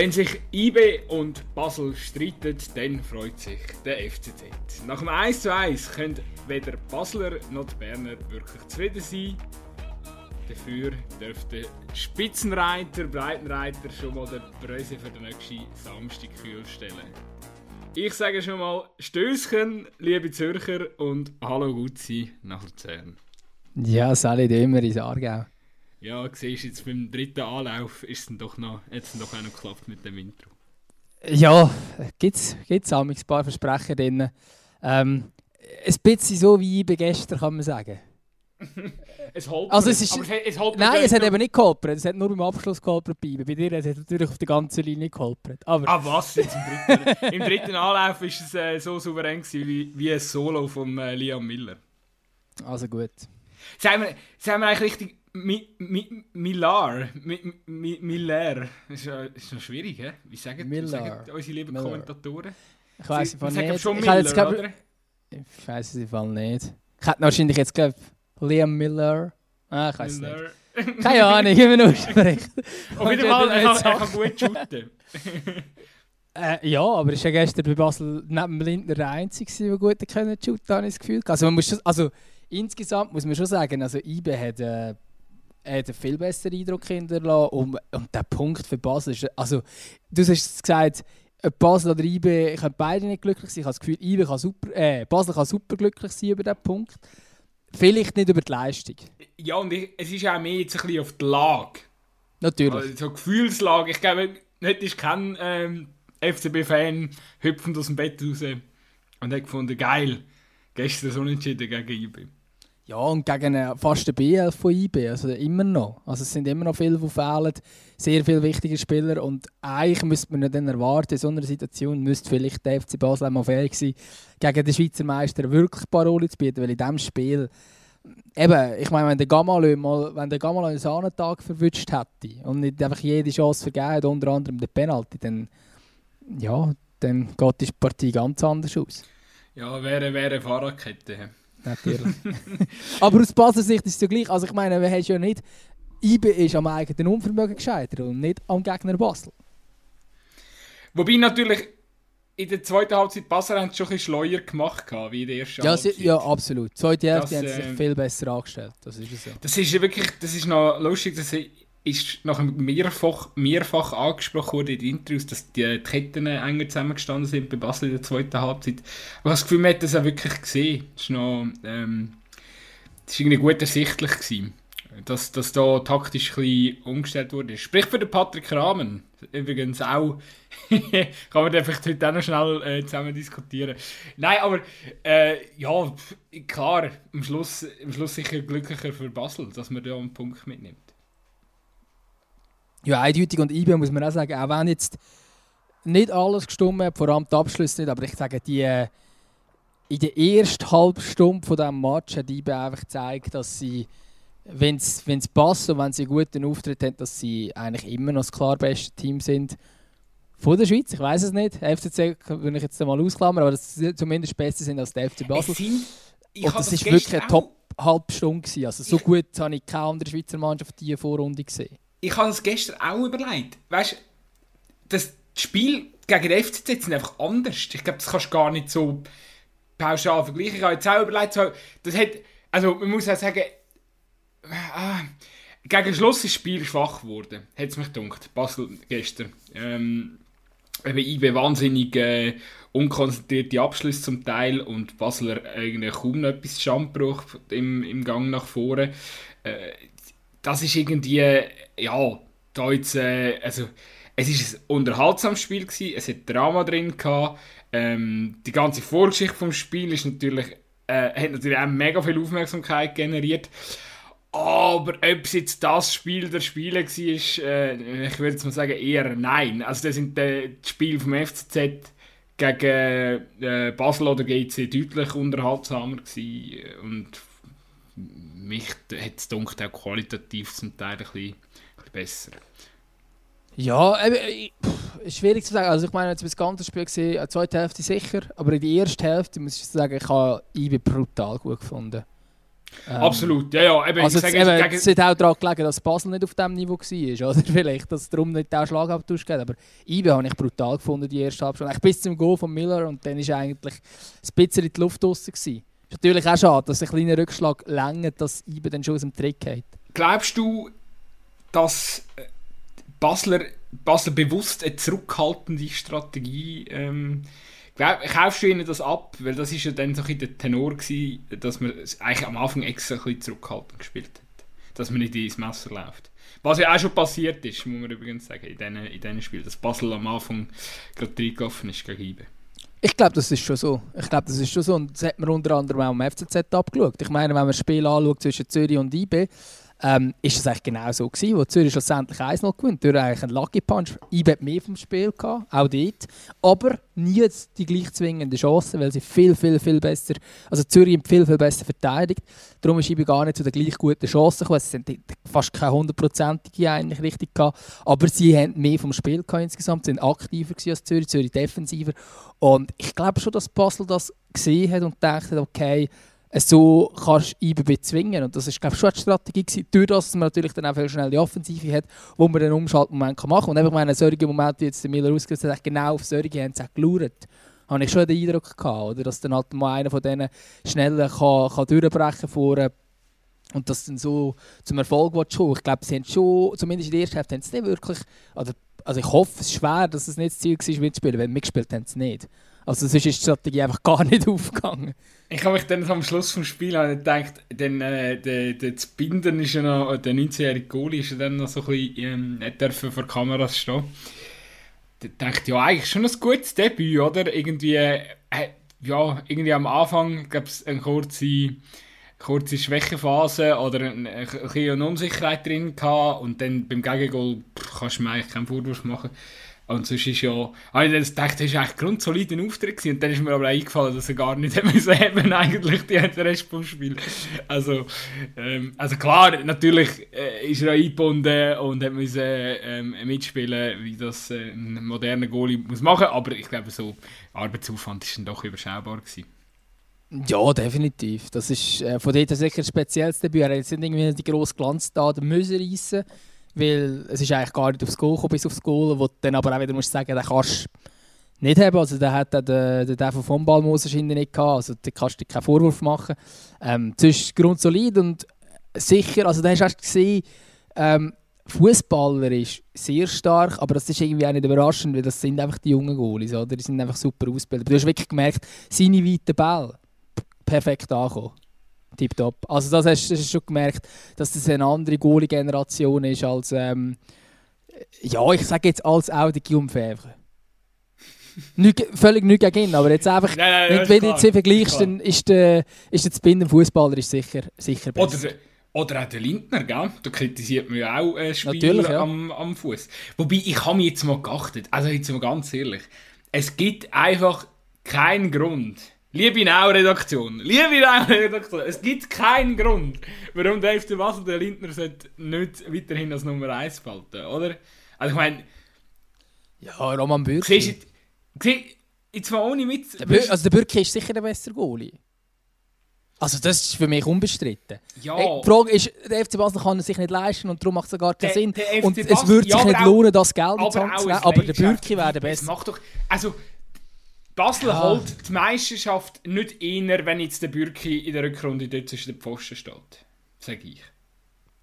Wenn sich IB und Basel streiten, dann freut sich der FCZ. Nach dem 1 zu 1 können weder Basler noch die Berner wirklich zufrieden sein. Dafür dürfte Spitzenreiter, Breitenreiter schon mal den Preise für den nächsten Samstag kühl stellen. Ich sage schon mal Stößchen, liebe Zürcher und Hallo Gutzi nach Luzern. Ja, Sally Dömer ins Aargau. Ja, siehst jetzt beim dritten Anlauf ist es doch noch, hat es doch auch noch geklappt mit dem Intro. Ja, gibt es ein paar Versprechen drin. Ähm, ein bisschen so wie bei gestern, kann man sagen. es holpert, also es ist, aber es, es Nein, es hat eben nicht geholpert. Es hat nur beim Abschluss geholpert bei Bei dir hat es natürlich auf der ganzen Linie geholpert. Aber ah was? Jetzt im, dritten, Im dritten Anlauf war es äh, so souverän gewesen, wie, wie ein Solo von äh, Liam Miller. Also gut. Sagen wir, wir eigentlich richtig Mi, Mi, Millar. Mi, Mi, Miller. Das ist, ist noch schwierig, hä? Wie sagen, Miller. sagen unsere lieben Miller. Kommentatoren? Ich weiß es nicht. Schon Miller, ich, glaub, oder? ich weiß es im Fall nicht. Ich hätte wahrscheinlich jetzt glaube Liam Miller. Ah, ich weiß es nicht. Keine Ahnung, immer nur sprechen. Auf jeden Fall, er kann, gut shooten. äh, ja, aber ist ja gestern bei Basel neben Lindner der Einzige, der gut können shooten, habe ich das Gefühl. Also, man muss schon, also insgesamt muss man schon sagen, also IBE hat... Äh, hat einen viel besseren Eindruck hinterlassen. Und, und der Punkt für Basel ist, also du hast gesagt, Basel oder IB können beide nicht glücklich sein. Ich habe das Gefühl, IB kann super, äh, Basel kann super glücklich sein über diesen Punkt. Vielleicht nicht über die Leistung. Ja, und ich, es ist auch mehr jetzt ein bisschen auf die Lage. Natürlich. Also, so Gefühlslage. Ich glaube, nicht ist kein ähm, FCB-Fan hüpfend aus dem Bett raus und hat gefunden, geil, gestern so unentschieden gegen IB. Ja, und gegen eine, fast den BL von IB, also immer noch. Also es sind immer noch viele, die fehlen, sehr viele wichtige Spieler und eigentlich müsste man dann erwarten, in so einer Situation müsste vielleicht der FC Basel mal fähig sein, gegen den Schweizer Meister wirklich Parole zu bieten, weil in diesem Spiel eben, ich meine, wenn der Gamalö mal, wenn der Gamalö einen Sahnentag verwünscht hätte und nicht einfach jede Chance vergeben hat, unter anderem den Penalty, dann, ja, dann geht die Partie ganz anders aus. Ja, wäre, wäre Fahrradkette. Natürlich. Aber aus Basler Sicht ist es ja gleich. Also ich meine, wir haben ja nicht... IB ist am eigenen Unvermögen gescheitert und nicht am Gegner Basel. Wobei natürlich in der zweiten Halbzeit Basel haben schon ein bisschen schleuer gemacht wie in der ersten ja, Halbzeit. Sie, ja, absolut. Die zweite Hälfte haben sie sich äh, viel besser angestellt. Das ist es ja. Das ist wirklich, das ist noch lustig, dass ist nachher mehrfach, mehrfach angesprochen worden in den Interviews, dass die, Ketten enger zusammengestanden sind bei Basel in der zweiten Halbzeit. Aber das Gefühl, man hat das auch wirklich gesehen. Das noch, ähm, irgendwie gut ersichtlich gewesen, dass, dass da taktisch ein bisschen umgestellt wurde. Sprich für den Patrick Rahmen. Übrigens auch, kann man vielleicht heute auch noch schnell äh, zusammen diskutieren. Nein, aber äh, ja, klar, am Schluss, am Schluss sicher glücklicher für Basel, dass man da einen Punkt mitnimmt. Ja, eindeutig und IBE muss man auch sagen, auch wenn jetzt nicht alles gestimmt hat, vor allem die Abschlüsse nicht, aber ich sage, die, äh, in der ersten halben Stunde von diesem Match hat IBE einfach gezeigt, dass sie, wenn es passt und wenn sie einen guten Auftritt haben, dass sie eigentlich immer noch das klar beste Team sind von der Schweiz. Ich weiß es nicht. FCC würde ich jetzt mal ausklammern, aber dass sie zumindest besser sind als der FC Basel. Sind, und das war wirklich eine Top-Halbstunde. Also so gut habe ich keine andere Schweizer Mannschaft diese Vorrunde gesehen ich habe es gestern auch überlegt. Weißt du, das Spiel gegen den FCZ sind einfach anders. Ich glaube, das kannst du gar nicht so pauschal vergleichen. Ich habe jetzt auch überlegt, das hat, also man muss auch sagen, äh, gegen Schluss ist das Spiel schwach geworden, hat es mich gedacht, Basel gestern. Ähm, eben IB wahnsinnig äh, unkonzentrierte Abschlüsse zum Teil und Basler eigentlich kaum noch etwas Schammbruch im, im Gang nach vorne. Äh, das ist irgendwie, ja, da jetzt, äh, also, es ist ein unterhaltsames Spiel gewesen, es hat Drama drin gehabt, ähm, die ganze Vorgeschichte vom Spiel ist natürlich, äh, hat natürlich auch mega viel Aufmerksamkeit generiert, aber ob es jetzt das Spiel der Spiele war, äh, ich würde jetzt mal sagen eher nein. Also das sind äh, die Spiele vom FCZ gegen äh, Basel oder GC deutlich unterhaltsamer gewesen und mich hat es auch qualitativ zum Teil ein bisschen, ein bisschen besser. Ja, äh, schwierig zu sagen. Also ich meine, jetzt das ganze Spiel gesehen, die zweite Hälfte sicher, aber in der ersten Hälfte muss ich sagen, ich habe IB brutal gut gefunden. Ähm, Absolut, ja, ja. Eben, also ich sage, eben, gegen... es hat auch daran gelegen, dass Basel nicht auf diesem Niveau war, oder vielleicht, dass es darum nicht den Schlagabtausch geht, aber IBE habe ich brutal gefunden, die erste Halbstunde. Bis zum Goal von Miller und dann war eigentlich ein bisschen in die Luft draussen. Ist natürlich auch schade, dass ein kleiner Rückschlag länger, dass IBE dann schon aus dem Trick geht. Glaubst du, dass äh, Basler, Basler bewusst eine zurückhaltende Strategie ähm, kaufst du ihnen das ab? Weil das ist ja dann so ein der Tenor gewesen, dass man eigentlich am Anfang extra ein bisschen zurückhaltend gespielt hat. Dass man nicht ins Messer läuft. Was ja auch schon passiert ist, muss man übrigens sagen, in diesen, in Spielen. Dass Basel am Anfang gerade reingelaufen ist gegen IBE. Ich glaube, das ist schon so. Ich glaube, das ist schon so. Und das hat man unter anderem auch im FCZ abgeschaut. Ich meine, wenn man das Spiel anschaut zwischen Zürich und IB, ähm, ist es eigentlich genau so gewesen, wo Zürich schlussendlich 1-0 gewinnt, durch eigentlich einen Lucky Punch. IB hat mehr vom Spiel gehabt, auch dort, aber nie die gleich zwingende Chance, weil sie viel, viel, viel besser, also Zürich viel, viel besser verteidigt. Darum ist IB gar nicht zu der gleich guten Chance gekommen. Es sind fast keine hundertprozentige eigentlich richtig gehabt, aber sie haben mehr vom Spiel gehabt insgesamt, sind aktiver als Zürich, Zürich defensiver und ich glaube schon, dass Basel das gesehen hat und gedacht hat, okay, so kannst du IB bezwingen. Und das war glaube ich, schon eine Strategie gewesen, durch das, dass man natürlich dann auch viel schnell die Offensive hat, wo man einen Umschaltmoment machen kann. Und einfach meine, solche Momente, wie jetzt der Miller ausgesetzt hat, genau auf solche haben sie auch geschaut. Habe ich schon den Eindruck gehabt, oder? dass dann halt mal einer von denen schneller kann, kann durchbrechen kann und das dann so zum Erfolg schon. Ich glaube, sie haben schon, zumindest in der ersten Hälfte, haben sie nicht wirklich, also, also ich hoffe, es ist schwer, dass es nicht das Ziel war, mitzuspielen, weil mitgespielt haben sie nicht. Also sonst ist die Strategie einfach gar nicht aufgegangen. Ich habe mich dann am Schluss des Spiels gedacht, denn, äh, der, der binden ist ja noch, der 19-jährige Goalie ist ja dann noch so ein bisschen, ähm, dürfen vor Kameras stehen. Da dachte ja, eigentlich schon ein gutes Debüt, oder? Irgendwie, äh, ja, irgendwie am Anfang gab es eine kurze, kurze Schwächephase oder eine, eine, eine Unsicherheit drin gehabt und dann beim Gegengol kannst du mir eigentlich keinen Vorwurf machen. Und sonst ist ja, habe ich das gedacht, das ist eigentlich grundsolid ein Auftritt gewesen. Und dann ist mir aber eingefallen, dass er gar nicht müssen haben, eigentlich, die Rest vom Spiel. Also, ähm, also klar, natürlich äh, ist er eingebunden und hat müssen ähm, mitspielen, wie das äh, ein moderner Goalie muss machen. Aber ich glaube, so Arbeitsaufwand ist dann doch überschaubar gewesen. Ja, definitiv. Das ist äh, von dort sicher ein spezielles Debüt. Er hat jetzt nicht irgendwie die grosse Glanz da, den müssen reissen weil es ist eigentlich gar nicht aufs Goal gekommen, bis aufs Goal, wo du dann aber auch wieder musst sagen, den kannst du nicht haben. Also der hat den, den, den von Ballmoos wahrscheinlich nicht gehabt, also da kannst du dir keinen Vorwurf machen. Ähm, das ist grundsolid und sicher, also da hast du gesehen, ähm, Fußballer ist sehr stark, aber das ist irgendwie auch nicht überraschend, weil das sind einfach die jungen Goalies, oder? Die sind einfach super ausgebildet. Du hast wirklich gemerkt, seine weiten Bälle perfekt angekommen tipptopp. Also das hast, du schon gemerkt, dass das eine andere Goalie-Generation ist als, ähm, ja, ich sage jetzt als auch der Guillaume nicht, völlig nicht gegen ihn, aber jetzt einfach, nein, nein, wenn du jetzt vergleichst, dann ist der, ist der Spinner Fußballer sicher, sicher besser. Oder, oder auch der Lindner, gell? Da kritisiert man ja auch äh, Spieler ja. am, am Fuß. Wobei, ich habe mich jetzt mal geachtet, also jetzt mal ganz ehrlich, es gibt einfach keinen Grund, Liebe Nau-Redaktion, liebe Nau-Redaktion, es gibt keinen Grund, warum der FC Basel der Lindner nicht weiterhin als Nummer 1 behalten, oder? Also ich meine... Ja, Roman Bürki. Siehst du, jetzt mal ohne Witz... Der Bür also der Bürki ist sicher der bessere Goalie. Also das ist für mich unbestritten. Ja. Hey, die Frage ist, der FC Basel kann es sich nicht leisten und darum macht es gar keinen der, Sinn. Der und es würde sich ja, nicht lohnen, das Geld in zu nehmen, aber der Bürki wäre der Beste. Macht doch... Also, Basel ja. holt die Meisterschaft nicht eher, wenn jetzt der Bürki in der Rückrunde dort zwischen den Pfosten steht. Sage ich.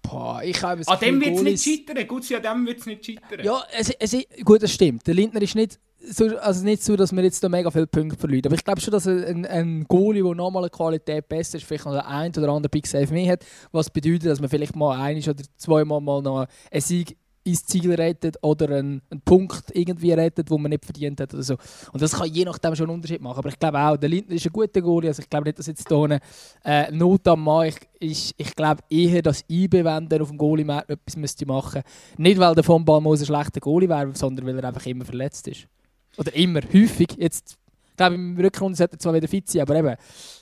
Boah, ich habe An dem wird es nicht scheitern. Gut, an dem wird es nicht scheitern. Ja, es, es, gut, das stimmt. Der Lindner ist nicht so, also nicht so, dass wir jetzt da mega viele Punkte verlieren. Aber ich glaube schon, dass ein, ein Goalie, der nochmal eine Qualität besser ist, vielleicht noch ein oder andere Big Save mehr hat, was bedeutet, dass man vielleicht mal ein oder zweimal mal noch einen Sieg ins Ziel rettet oder einen, einen, Punkt irgendwie rettet, wo man nicht verdient hat oder so. Und das kann je nachdem schon einen Unterschied machen. Aber ich glaube auch, der Lindner ist ein guter Goalie. Also ich glaube nicht, dass jetzt hier äh, Not am Mann. Ich, ich, glaube eher, dass der auf dem Goalie-Markt etwas müsste machen müsste. Nicht, weil der von Balmos ein schlechter Goalie wäre, sondern weil er einfach immer verletzt ist. Oder immer, häufig. Jetzt glaube, im Rückrunde sollte er zwar wieder fit sein, aber eben,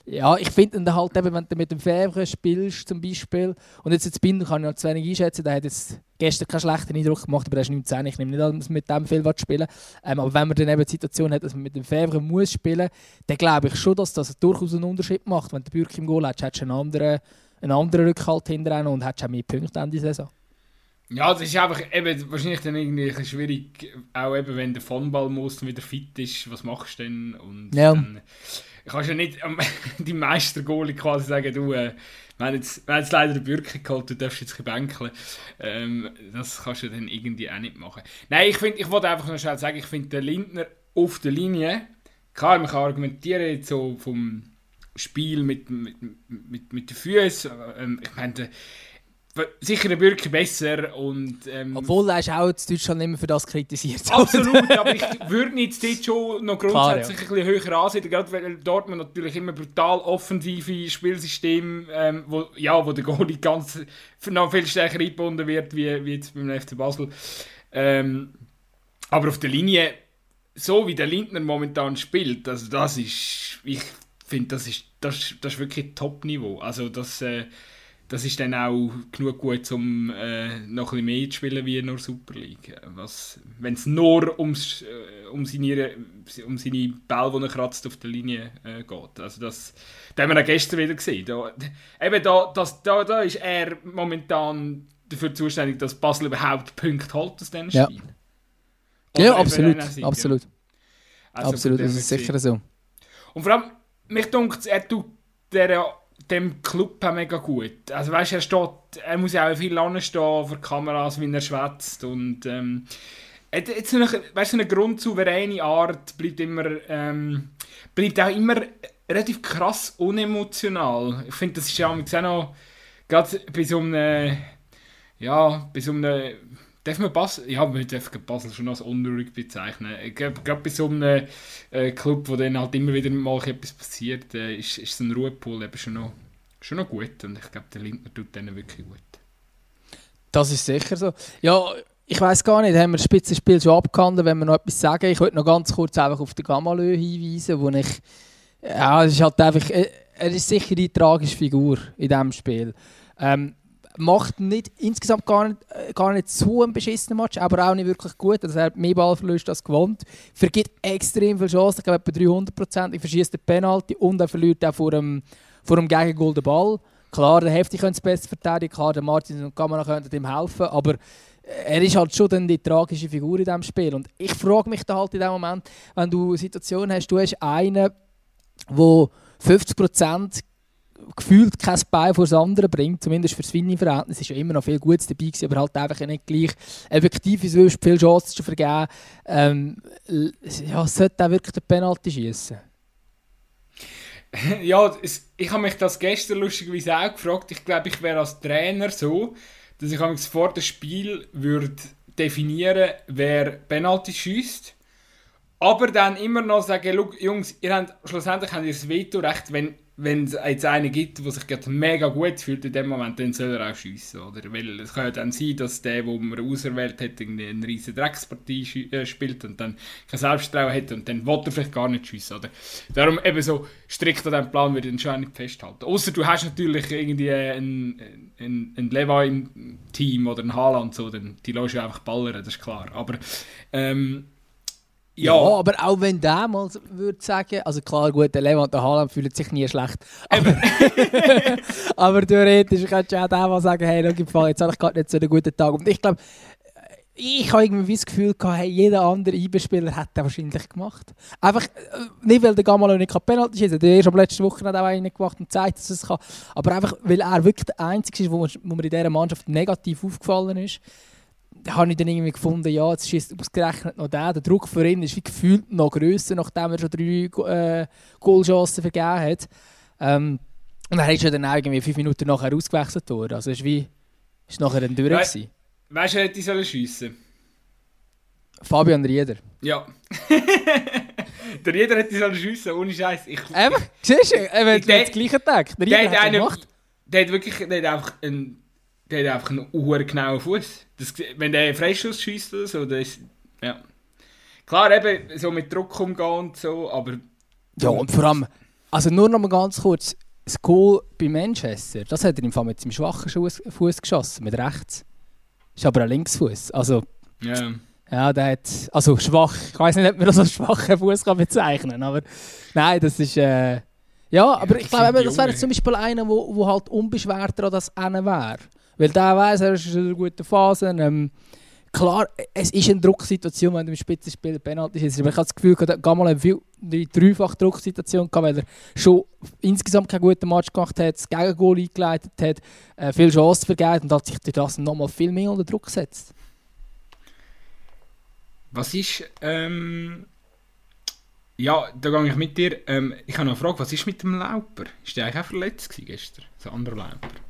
ja, ich finde dann halt eben, wenn du mit dem Fävre spielst zum Beispiel, und jetzt jetzt Binder kann ich noch zu wenig einschätzen, der hat jetzt gestern keinen schlechten Eindruck gemacht, aber er ist 19, ich nehme nicht an, dass mit dem viel spielen ähm, aber wenn man dann eben die Situation hat, dass man mit dem Fävre muss spielen, dann glaube ich schon, dass das durchaus einen Unterschied macht. Wenn der Bürki im Goal hat, hättest du einen anderen einen anderen Rückhalt hinterher und hättest auch mehr Punkte Ende Saison. Ja, das ist einfach eben wahrscheinlich dann irgendwie schwierig, auch eben wenn der von Ballmus wieder fit ist, was machst du denn? Und ja. dann kannst du ja nicht die Meistergoalie quasi sagen, du, äh, wir haben jetzt, wir haben jetzt leider den Bürki geholt, du darfst jetzt bänkeln. Ähm, das kannst du dann irgendwie auch nicht machen. Nein, ich finde, ich wollte einfach noch schnell sagen, ich finde den Lindner auf der Linie, klar, man kann argumentieren jetzt so vom Spiel mit, mit, mit, mit den Füßen, ähm, ich meine, sicher der Bürger besser und... Ähm, Obwohl er ist auch in Deutschland immer für das kritisiert. Absolut, aber ich würde jetzt dort schon noch grundsätzlich Klar, ja. ein bisschen höher ansehen, gerade weil Dortmund natürlich immer brutal offensive Spielsystem, ähm, wo, ja, wo der Goalie ganz noch viel stärker eingebunden wird, wie, wie jetzt beim FC Basel. Ähm, aber auf der Linie, so wie der Lindner momentan spielt, also das ist, ich finde, das ist, das, das ist wirklich Top-Niveau. Also das... Äh, das ist dann auch genug gut, um äh, noch ein bisschen mehr zu spielen wie nur Super League. Wenn es nur ums, äh, um, seine, um seine Bälle, die er kratzt, auf der Linie äh, geht. Also das, das haben wir auch gestern wieder gesehen. Da, eben da, das, da, da ist er momentan dafür zuständig, dass Basel überhaupt Punkte holt aus diesem Spiel. Ja, ja absolut. absolut. Ja. Also absolut, das ist sicher so. Und vor allem, mich dunkt er tut der dem Club auch mega gut. Also weißt, er steht, er muss ja auch viel anstehen vor Kameras, wie er schwätzt und ähm, jetzt so eine, weißt, so eine grundsouveräne Art bleibt immer, ähm, bleibt auch immer relativ krass unemotional. Ich finde, das ist ja auch noch, gerade bei so einem, ja, bei so einem, darf man Basel, ja, man darf Basel schon als unruhig bezeichnen. Gerade bei so einem äh, Club, wo dann halt immer wieder mal etwas passiert, äh, ist, ist so ein Ruhepool eben schon noch, schon noch gut und ich glaube, der Lindner tut denen wirklich gut. Das ist sicher so. Ja, ich weiß gar nicht, haben wir das Spitzenspiel schon abgehandelt, wenn wir noch etwas sagen? Ich wollte noch ganz kurz einfach auf den Gamalö hinweisen, wo ich, ja, es ist halt einfach, äh, er ist sicher die tragische Figur in diesem Spiel. Ähm, macht nicht, insgesamt gar nicht, äh, gar nicht so einen beschissenen Match, aber auch nicht wirklich gut. Also er hat mehr Ballverlust als gewohnt. Vergibt extrem viele Chancen, ich glaube etwa 300 Prozent. Er verschießt den Penalty und er verliert auch vor dem, vor dem Gegengol den Ball. Klar, der Hefti könnte es besser verteidigen, klar, der Martin und Kamera könnten ihm helfen, aber äh, er ist halt schon dann die tragische Figur in diesem Spiel. Und ich frage mich da halt in dem Moment, wenn du eine Situation hast, du hast einen, der 50 Prozent gefühlt kein Bein vor das andere bringt, zumindest für das Winning-Verhältnis, ist ja immer noch viel Gutes dabei gewesen, aber halt einfach nicht gleich effektiv ist, weil viel Chancen zu vergeben. Ähm, ja, sollte auch wirklich den Penalty schießen. Ja, es, ich habe mich das gestern lustigerweise auch gefragt. Ich glaube, ich wäre als Trainer so, dass ich vor dem Spiel würde definieren, wer Penalty schießt. Aber dann immer noch sagen, Jungs, ihr habt, schlussendlich habt ihr das Vetorecht, wenn wenn es jetzt einen gibt, der sich gerade mega gut fühlt in dem Moment, dann soll er auch schiessen. Oder? Weil es kann ja dann sein, dass der, den man auserwählt hat, eine riesige Dreckspartie äh, spielt und dann kein Selbstvertrauen hat und dann will er vielleicht gar nicht schiessen. Oder? Darum eben so strikt an diesem Plan würde ich schon nicht festhalten. Außer du hast natürlich irgendwie einen, einen, einen Lewa im Team oder einen Haaland, so, dann die lässt du einfach ballern, das ist klar. Aber ähm, ja. ja. aber auch wenn der mal würde sagen, also klar, gut, der Lewand und der Haaland fühlen sich nie schlecht. Aber, aber theoretisch kannst du auch der mal sagen, hey, jetzt habe ich gerade nicht so einen guten Tag. Und ich glaube, ich habe irgendwie das Gefühl gehabt, hey, jeder andere IB-Spieler hätte das wahrscheinlich gemacht. Einfach äh, nicht, weil der Gamalo nicht Penalty schießen. Der erst am letzten Woche hat auch einen gemacht und zeigt, dass es kann. Aber einfach, weil er wirklich der Einzige ist, wo, wo mir in dieser Mannschaft negativ aufgefallen ist habe ich dann irgendwie gefunden, ja, jetzt schießt ausgerechnet noch der. Der Druck für ihn ist wie gefühlt noch grösser, nachdem er schon drei äh, Goalchancen vergeben hat. Ähm, und er ist ja dann irgendwie fünf Minuten nachher ausgewechselt worden. Also es war wie, ist nachher dann durch. We weißt du, hätte ich sollen schiessen Fabian Rieder. Ja. der Rieder hätte sollen schiessen, ohne Scheiß. Ich, Eben, siehst du, er hat das gleiche Tag. Der Rieder der hat, hat gemacht. Der hat wirklich der hat einfach einen der hat einfach einen uhr genauen Fuß. Wenn der Freischuss schießt oder so, das ja. Klar, eben so mit Druck umgehen und so, aber. Ja, und vor allem, also nur noch mal ganz kurz, das Goal bei Manchester, das hat er im Fall mit seinem schwachen Fuß geschossen, mit rechts. Ist aber ein Linksfuß. Also. Ja. Ja, der hat. Also schwach. Ich weiß nicht, ob man das als schwachen Fuß bezeichnen kann, aber. Nein, das ist. Äh, Ja, aber das ich glaube, das wäre zum Beispiel einer, wo, wo halt unbeschwerter an das eine wäre. Weil der weiß, er ist in einer guten Phase. Ähm, klar, es ist eine Drucksituation, wenn du im Spitzenspiel Penalty ist. Aber ich habe das Gefühl, er hat mal eine eine dreifach Drucksituation gehabt, weil er schon insgesamt keinen guten Match gemacht hat, das Gegengol eingeleitet hat, äh, viel Chancen vergeben und hat sich durch das nochmal viel mehr unter Druck gesetzt. Was ist, ähm, ja, da gehe ich mit dir. Ähm, ich habe noch eine Frage, was ist mit dem Lauper? Ist der eigentlich auch verletzt gestern? So ein anderer Lauper?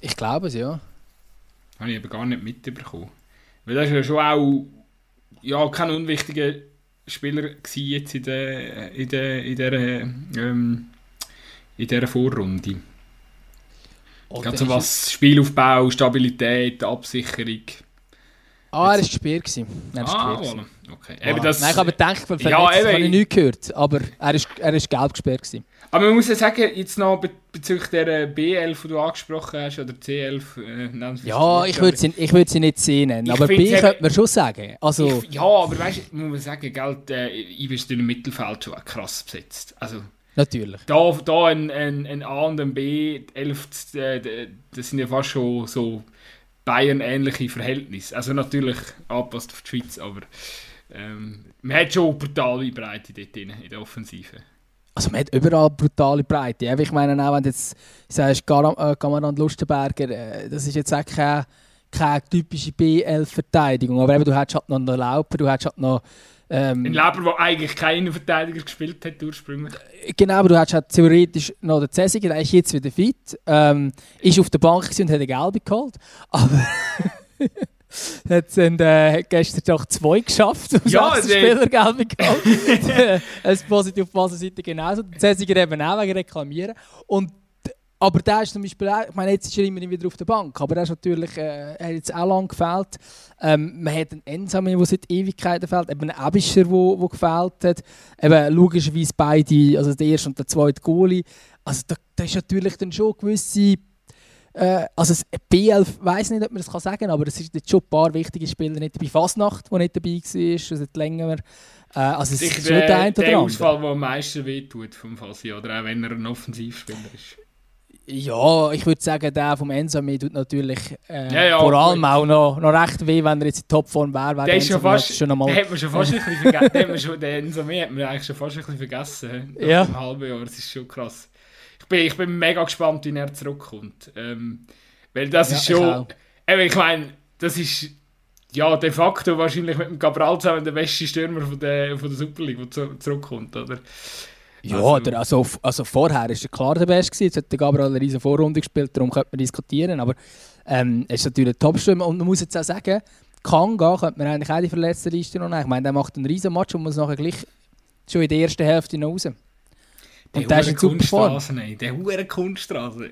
Ich glaube es, ja. Habe ich eben gar nicht mitbekommen. Weil das ist ja schon auch, ja, kein unwichtiger Spieler jetzt in der, in der, in der, ähm, in dieser Vorrunde. Oh, Gerade der so ist- was Spielaufbau, Stabilität, Absicherung. Ah, er war gesperrt. gewesen. Er ist Ah, voilà. Okay. Ah. Eben das, Nein, ich habe gedacht, von Ja, verletzt eben, habe ich ich- nichts gehört. Aber er ist, er ist gelb gesperrt. Gewesen. Aber man muss ja sagen, jetzt noch be bezüglich der B11, die du angesprochen hast, oder C11, äh, nennen Ja, ich würde sie, ich würd sie nicht C nennen. Ich Aber B könnte man schon sagen. Also, Ich, ja, aber weißt du, muss man sagen, gell, äh, ich bin im Mittelfeld schon krass besetzt. Also, natürlich. da, da ein, ein, ein A und ein B, 11, äh, das sind ja fast schon so Bayern-ähnliche Verhältnisse. Also natürlich angepasst auf die Schweiz, aber ähm, man hat schon brutale Breite dort drin, in der Offensive. Also man hat überall brutale Breite. Ich meine, auch wenn du jetzt sagst, äh, Kamerad Lustenberger, äh, das ist jetzt auch keine, keine typische B11-Verteidigung. Aber eben, du hättest halt noch einen Lauper, du hättest halt noch... Ein Ähm, Leber, der eigentlich keinen Verteidiger gespielt hat ursprünglich. genau, aber du hättest halt theoretisch noch den Cäsiger, der ist jetzt wieder fit. Ähm, ist auf der Bank und hat eine gelbe geholt. Aber... Hat sind, äh, gestern doch zwei geschafft und Ja, sechs Spieler gelbe geholt. Es ist positiv auf der Seite genauso. Der Cäsiger eben auch wegen Reklamieren. Und, aber der ist zum Beispiel auch, ich meine, jetzt ist er immerhin wieder auf der Bank, aber er ist natürlich, äh, hat jetzt auch lange gefehlt. Ähm, man hat einen Ensame, der seit Ewigkeiten fehlt, eben einen Ebischer, der, der gefehlt hat. Eben logischerweise beide, also der erste und der zweite Goalie. Also da, da ist natürlich dann schon gewisse äh, also das B11, ich weiß nicht, ob man das kann sagen kann, aber es sind jetzt schon ein paar wichtige Spieler nicht dabei. Fasnacht, der nicht dabei war, seit längerem. Äh, also es Sicher ist schon der der, der andere. Ausfall, der am meisten wehtut vom Fassi, oder auch wenn er ein Offensivspieler ist. Ja, ich würde sagen, der vom Ensame tut natürlich äh, Ja, ja, vor allem gut. auch noch, noch recht weh, wenn er jetzt in Topform wäre. wäre Der ist schon fast, schon den einmal, hat man schon fast ein bisschen vergessen. Den den hat man eigentlich schon fast ein bisschen vergessen. Nach Ja. einem halben Jahr, das ist schon krass. Ich bin, ich bin mega gespannt, wie er zurückkommt. Ähm, weil das Ja, ist ich schon... auch. Eben, ich meine, das ist ja de facto wahrscheinlich mit dem Cabral zusammen der beste Stürmer von der, von der Super League, der zu, zurückkommt, oder? Ja, Also- der, also, also vorher war er klar der Beste. gewesen. Jetzt hat der Gabriel eine riesen Vorrunde gespielt, darum könnte man diskutieren. Aber ähm, er ist natürlich ein Top-Stürmer. Und man muss jetzt auch sagen, Kanga könnte man eigentlich auch die verletzte Liste noch nehmen. Ich meine, der macht einen riesen Match und muss nachher gleich schon in der ersten Hälfte noch raus. Und der ist in super Form. Kunststraße, nein, der hure Kunststraße.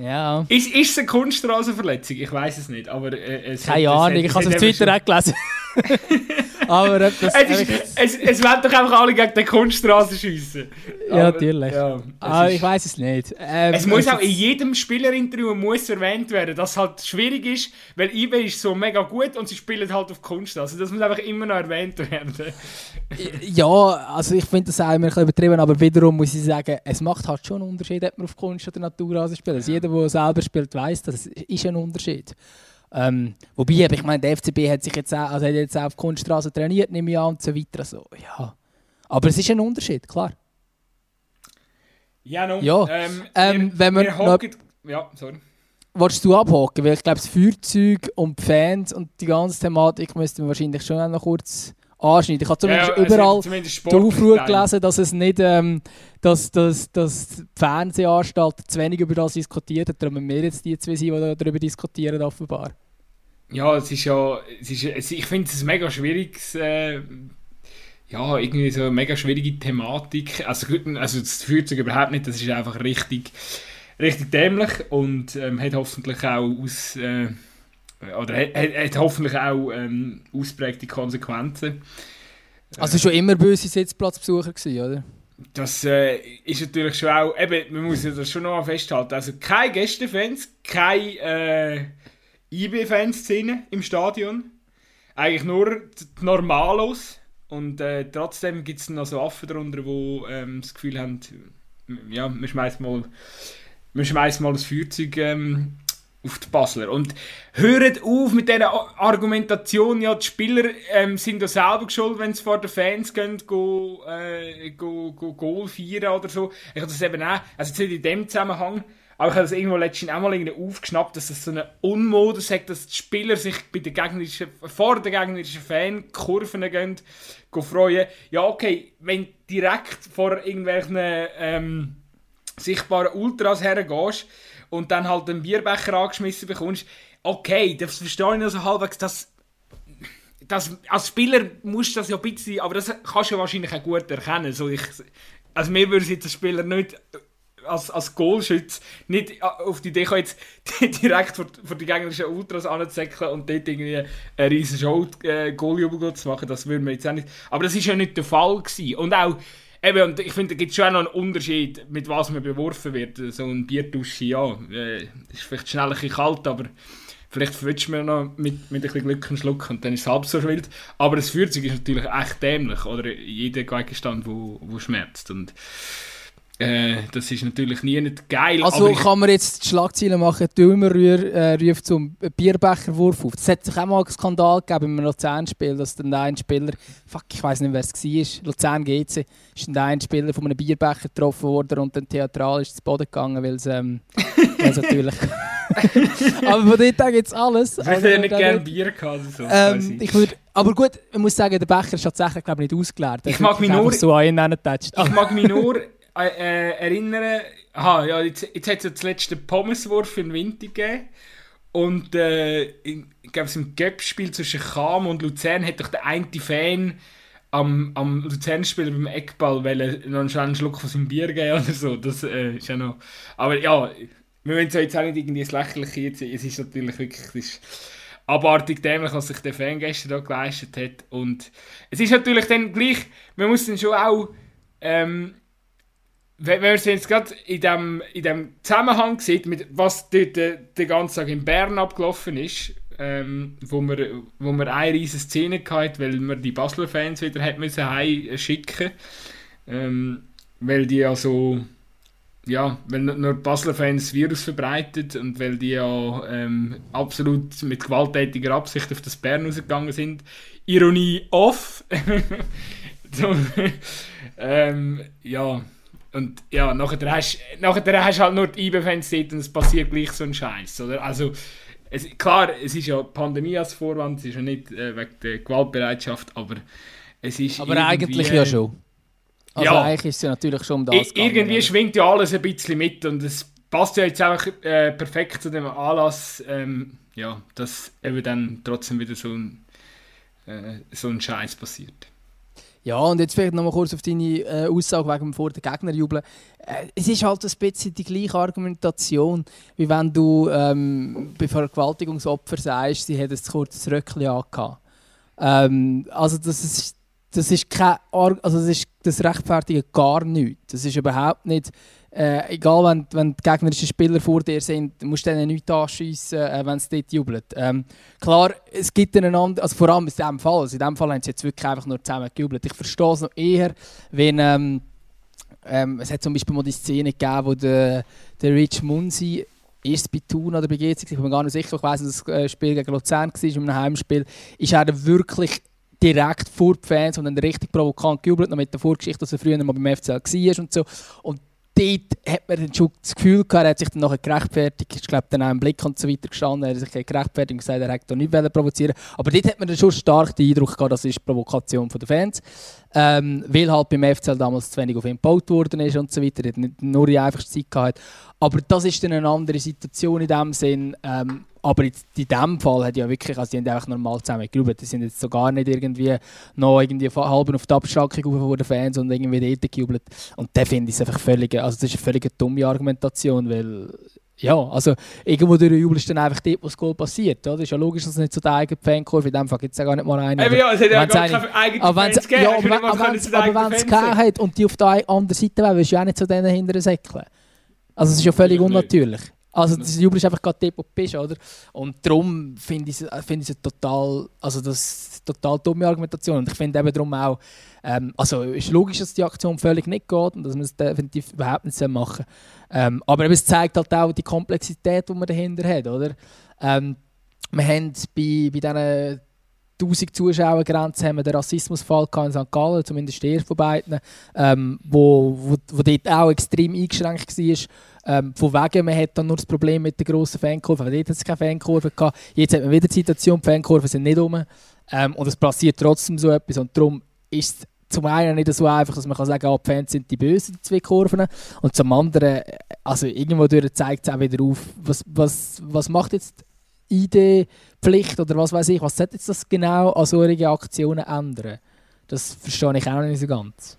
Ja. Ist, ist es eine Kunststraßenverletzung? Ich weiß es nicht, aber äh, es Keine Ahnung, ich habe es auf Twitter auch gelesen. Aber das... Es, ist, es, es werden doch einfach alle gegen die Kunststraße schiessen. Ja, Aber, natürlich. Ja, es, ah, ist- ich weiß es nicht. Ähm, es muss auch in jedem Spielerinterview muss erwähnt werden, dass es halt schwierig ist, weil eBay ist so mega gut und sie spielen halt auf Kunststraße. Das muss einfach immer noch erwähnt werden. Ja, also ich finde das auch immer ein bisschen übertrieben, aber wiederum muss ich sagen, es macht halt schon einen Unterschied, ob man auf Kunst oder Naturrasen spielt. Also jeder, der selber spielt, weiß, das ist ein Unterschied. Ähm, wobei, ich meine, der FCB hat sich jetzt auch, also hat jetzt auch auf Kunststraße trainiert, nehme ich an, und so weiter. Also, ja. Aber es ist ein Unterschied, klar. Ja, no. Ja, Ähm, ähm, wir, wenn wir wir noch- hocken- Ja, sorry. Wolltest du abhaken? Weil ich glaube, das Feuerzeug und die Fans und die ganze Thematik müssten wir wahrscheinlich schon noch kurz anschneiden. Ich habe zumindest ja, überall zumindest den Aufruhr gelesen, dass es nicht, ähm, dass, dass, dass die Fernsehanstalt zu wenig über das diskutiert hat. Darum müssen wir jetzt die zwei sein, die darüber diskutieren, offenbar. Ja, es ist ja, es ist, ich finde es ein mega schwieriges, äh, ja, irgendwie so eine mega schwierige Thematik. Also, also das führt sich überhaupt nicht, das ist einfach richtig, richtig dämlich und ähm, hat hoffentlich auch aus, äh, oder hat, hat, hoffentlich auch ähm, ausprägte Konsequenzen. Also schon immer böse Sitzplatzbesucher gewesen, oder? Das äh, ist natürlich schon auch, eben, man muss ja das schon noch mal festhalten, also keine Gästefans, keine äh, IB-Fans drin im Stadion, eigentlich nur die Normalos und äh, trotzdem gibt es noch so Affen darunter, die ähm, das Gefühl haben, ja, wir schmeißen mal, mal das Feuerzeug ähm, auf die Basler. Und hört auf mit dieser Argumentation, ja, die Spieler ähm, sind ja selber schuld, wenn sie vor den Fans gehen, go, äh, go, go, Goal feiern oder so. Ich habe das eben auch, also jetzt nicht in dem Zusammenhang, aber ich habe das irgendwo letztens auch mal irgendwie aufgeschnappt, dass es so eine Unmode sagt, dass die Spieler sich bei den gegnerischen, vor den gegnerischen Fankurven gehen, go freuen. Ja, okay, wenn direkt vor irgendwelchen ähm, sichtbaren Ultras hergehst, und dann halt einen Bierbecher angeschmissen bekommst, okay, das verstehe ich also halbwegs, dass das, als Spieler musst du das ja ein bisschen, aber das kannst du ja wahrscheinlich auch gut erkennen. So ich, also mir würde jetzt als Spieler nicht als, als Goalschütz nicht auf die Idee kommen, jetzt direkt vor, vor die gegnerischen Ultras anzusäckeln und dort irgendwie eine riesen Show äh, Goaljubel zu machen, das würde man jetzt auch nicht... Aber das war ja nicht der Fall gewesen. Und auch Eben, und ich finde, da gibt es schon auch noch einen Unterschied, mit was man beworfen wird. So ein Bierdusche, ja, äh, ist vielleicht schnell ein bisschen kalt, aber vielleicht verwünscht man noch mit, mit ein bisschen Glück einen Schluck und dann ist es halb so wild. Aber das Führzeug ist natürlich echt dämlich, oder jeder Gegenstand, wo, wo schmerzt. Und äh, das ist natürlich nie nicht geil. Also kann man jetzt die Schlagzeilen machen, Dömer äh, ruft zum Bierbecherwurf auf. Es hat sich auch mal einen Skandal gegeben im Luzern-Spiel, dass dann ein Spieler, fuck, ich weiß nicht, wer es war, Luzern GC, ist dann ein Spieler von einem Bierbecher getroffen worden und dann theatral ist zu Boden gegangen, weil es ähm, natürlich... aber von dort gibt es alles. Ich hätte nicht gerne Bier gehabt. So, ähm, ich würd, aber gut, ich muss sagen, der Becher ist tatsächlich glaube ich, nicht ausgeleert. Ich mag mich nur... So ich mag mich nur äh, äh, erinnern, aha, ja, jetzt, jetzt hat es ja das letzte Pommeswurf in Winter gegeben. Und äh, ich glaube, im Göpp-Spiel zwischen Cham und Luzern hat doch der eine Fan am, am Luzern-Spiel beim Eckball weil noch einen Schluck von seinem Bier geben oder so. Das äh, ist ja noch. Aber ja, wir wollen es jetzt auch nicht irgendwie das Lächerliche jetzt. Es ist natürlich wirklich. Ist abartig dämlich, was sich der Fan gestern da geleistet hat. Und es ist natürlich dann gleich, man muss dann schon auch. Ähm, wenn man es jetzt gerade in dem, in dem Zusammenhang sieht, mit was dort den, ganzen Tag in Bern abgelaufen ist, ähm, wo wir, wo wir eine riesige Szene hatten, weil wir die Basler Fans wieder hat müssen schicken ähm, weil die ja so ja, weil nur Basler Fans Virus verbreitet und weil die ja ähm, absolut mit gewalttätiger Absicht auf das Bern rausgegangen sind. Ironie off. so, ähm, ja, und ja, nachher hast, nachher hast du halt nur die IB-Fans dort und es passiert gleich so ein Scheiß, oder? Also, es, klar, es ist ja Pandemie als Vorwand, es ist ja nicht äh, wegen der Gewaltbereitschaft, aber es ist Aber eigentlich ja schon. Also ja, eigentlich ist es ja natürlich schon um das gegangen, Irgendwie oder? schwingt ja alles ein bisschen mit und es passt ja jetzt einfach äh, perfekt zu dem Anlass, ähm, ja, dass eben dann trotzdem wieder so ein, äh, so ein Scheiß passiert. Ja, und jetzt vielleicht noch mal kurz auf deine äh, Aussage wegen dem vor den Gegner jubeln. Äh, es ist halt ein bisschen die gleiche Argumentation, wie wenn du ähm, bei Vergewaltigungsopfern sagst, sie hätten ein kurzes Röckchen angehabt. Ähm, also das ist, das ist kein, also das, ist, das rechtfertigt gar nichts. Das ist überhaupt nicht äh, egal, wenn, wenn die gegnerischen Spieler vor dir sind, musst du denen nichts anschiessen, äh, wenn sie dort jubeln. Ähm, klar, es gibt einen anderen, also vor allem in diesem Fall, also in diesem Fall haben sie jetzt wirklich einfach nur zusammen gejubelt. Ich verstehe es noch eher, wenn ähm, ähm, es hat zum Beispiel mal die Szene gegeben, wo der, der Rich Munsi erst bei Thun oder bei GC, ich bin mir gar nicht sicher, ich weiss, dass das äh, Spiel gegen Luzern war, in einem Heimspiel, ist er wirklich direkt vor die Fans und dann richtig provokant gejubelt, noch mit der Vorgeschichte, dass er früher mal beim FCL war und so. Und dort hat man dann schon das Gefühl gehabt, er hat sich dann nachher gerechtfertigt, ich glaube, dann auch im Blick und so weiter gestanden, er hat sich gerechtfertigt und gesagt, er hätte nicht provozieren Aber dort hat man dann schon stark den Eindruck gehabt, das ist Provokation der Fans. Ähm, weil halt beim FCL damals zu wenig auf ihn gebaut worden ist und so weiter, er hat nicht nur die einfachste Zeit gehabt. Aber das ist dann eine andere Situation in dem Sinn. Ähm, aber in, diesem Fall hat ja wirklich, also die einfach normal zusammen gejubelt. Die sind jetzt so gar nicht irgendwie noch irgendwie halb auf die Abschaltung von den Fans und irgendwie dort gejubelt. Und da finde ich es einfach völlig, also das ist eine völlig dumme Argumentation, weil ja, also irgendwo durch jubelst du dann einfach dort, wo das Goal passiert. Oder? Ist ja logisch, dass es nicht zu der eigenen Fankurve, in dem Fall gibt es ja gar nicht mal einen. Aber, ja, es hat ja gar keine eigenen Fans gegeben. Ja, aber wenn es keine hat und die auf der anderen Seite wären, willst du ja auch nicht zu denen hinterher säckeln. Also es ist ja völlig unnatürlich. Also das Jubel ist einfach gerade dort, wo du bist, oder? Und darum finde ich es find total, also das total dumme Argumentation. Und ich finde eben darum auch, ähm, also es ist logisch, dass die Aktion völlig nicht geht und dass man es definitiv überhaupt nicht machen ähm, Aber es zeigt halt auch die Komplexität, die man dahinter hat, oder? Ähm, wir haben bei, bei diesen 1000 Zuschauergrenze haben wir den Rassismusfall in St. Gallen, zumindest der von beiden, ähm, wo, wo, wo dort auch extrem eingeschränkt war. Ähm, von wegen, man hat dann nur das Problem mit der grossen Fankurve, weil dort hat es keine Fankurve gehabt. Jetzt hat man wieder die Situation, die Fankurven sind nicht um. Ähm, und es passiert trotzdem so etwas. Und darum ist es zum einen nicht so einfach, dass man kann sagen kann, ah, die Fans sind die Bösen, die zwei Kurven. Und zum anderen, also irgendwo zeigt es auch wieder auf, was, was, was macht jetzt ID-Pflicht oder was weiß ich, was sollte jetzt das genau an solchen Aktionen ändern? Das verstehe ich auch noch nicht so ganz.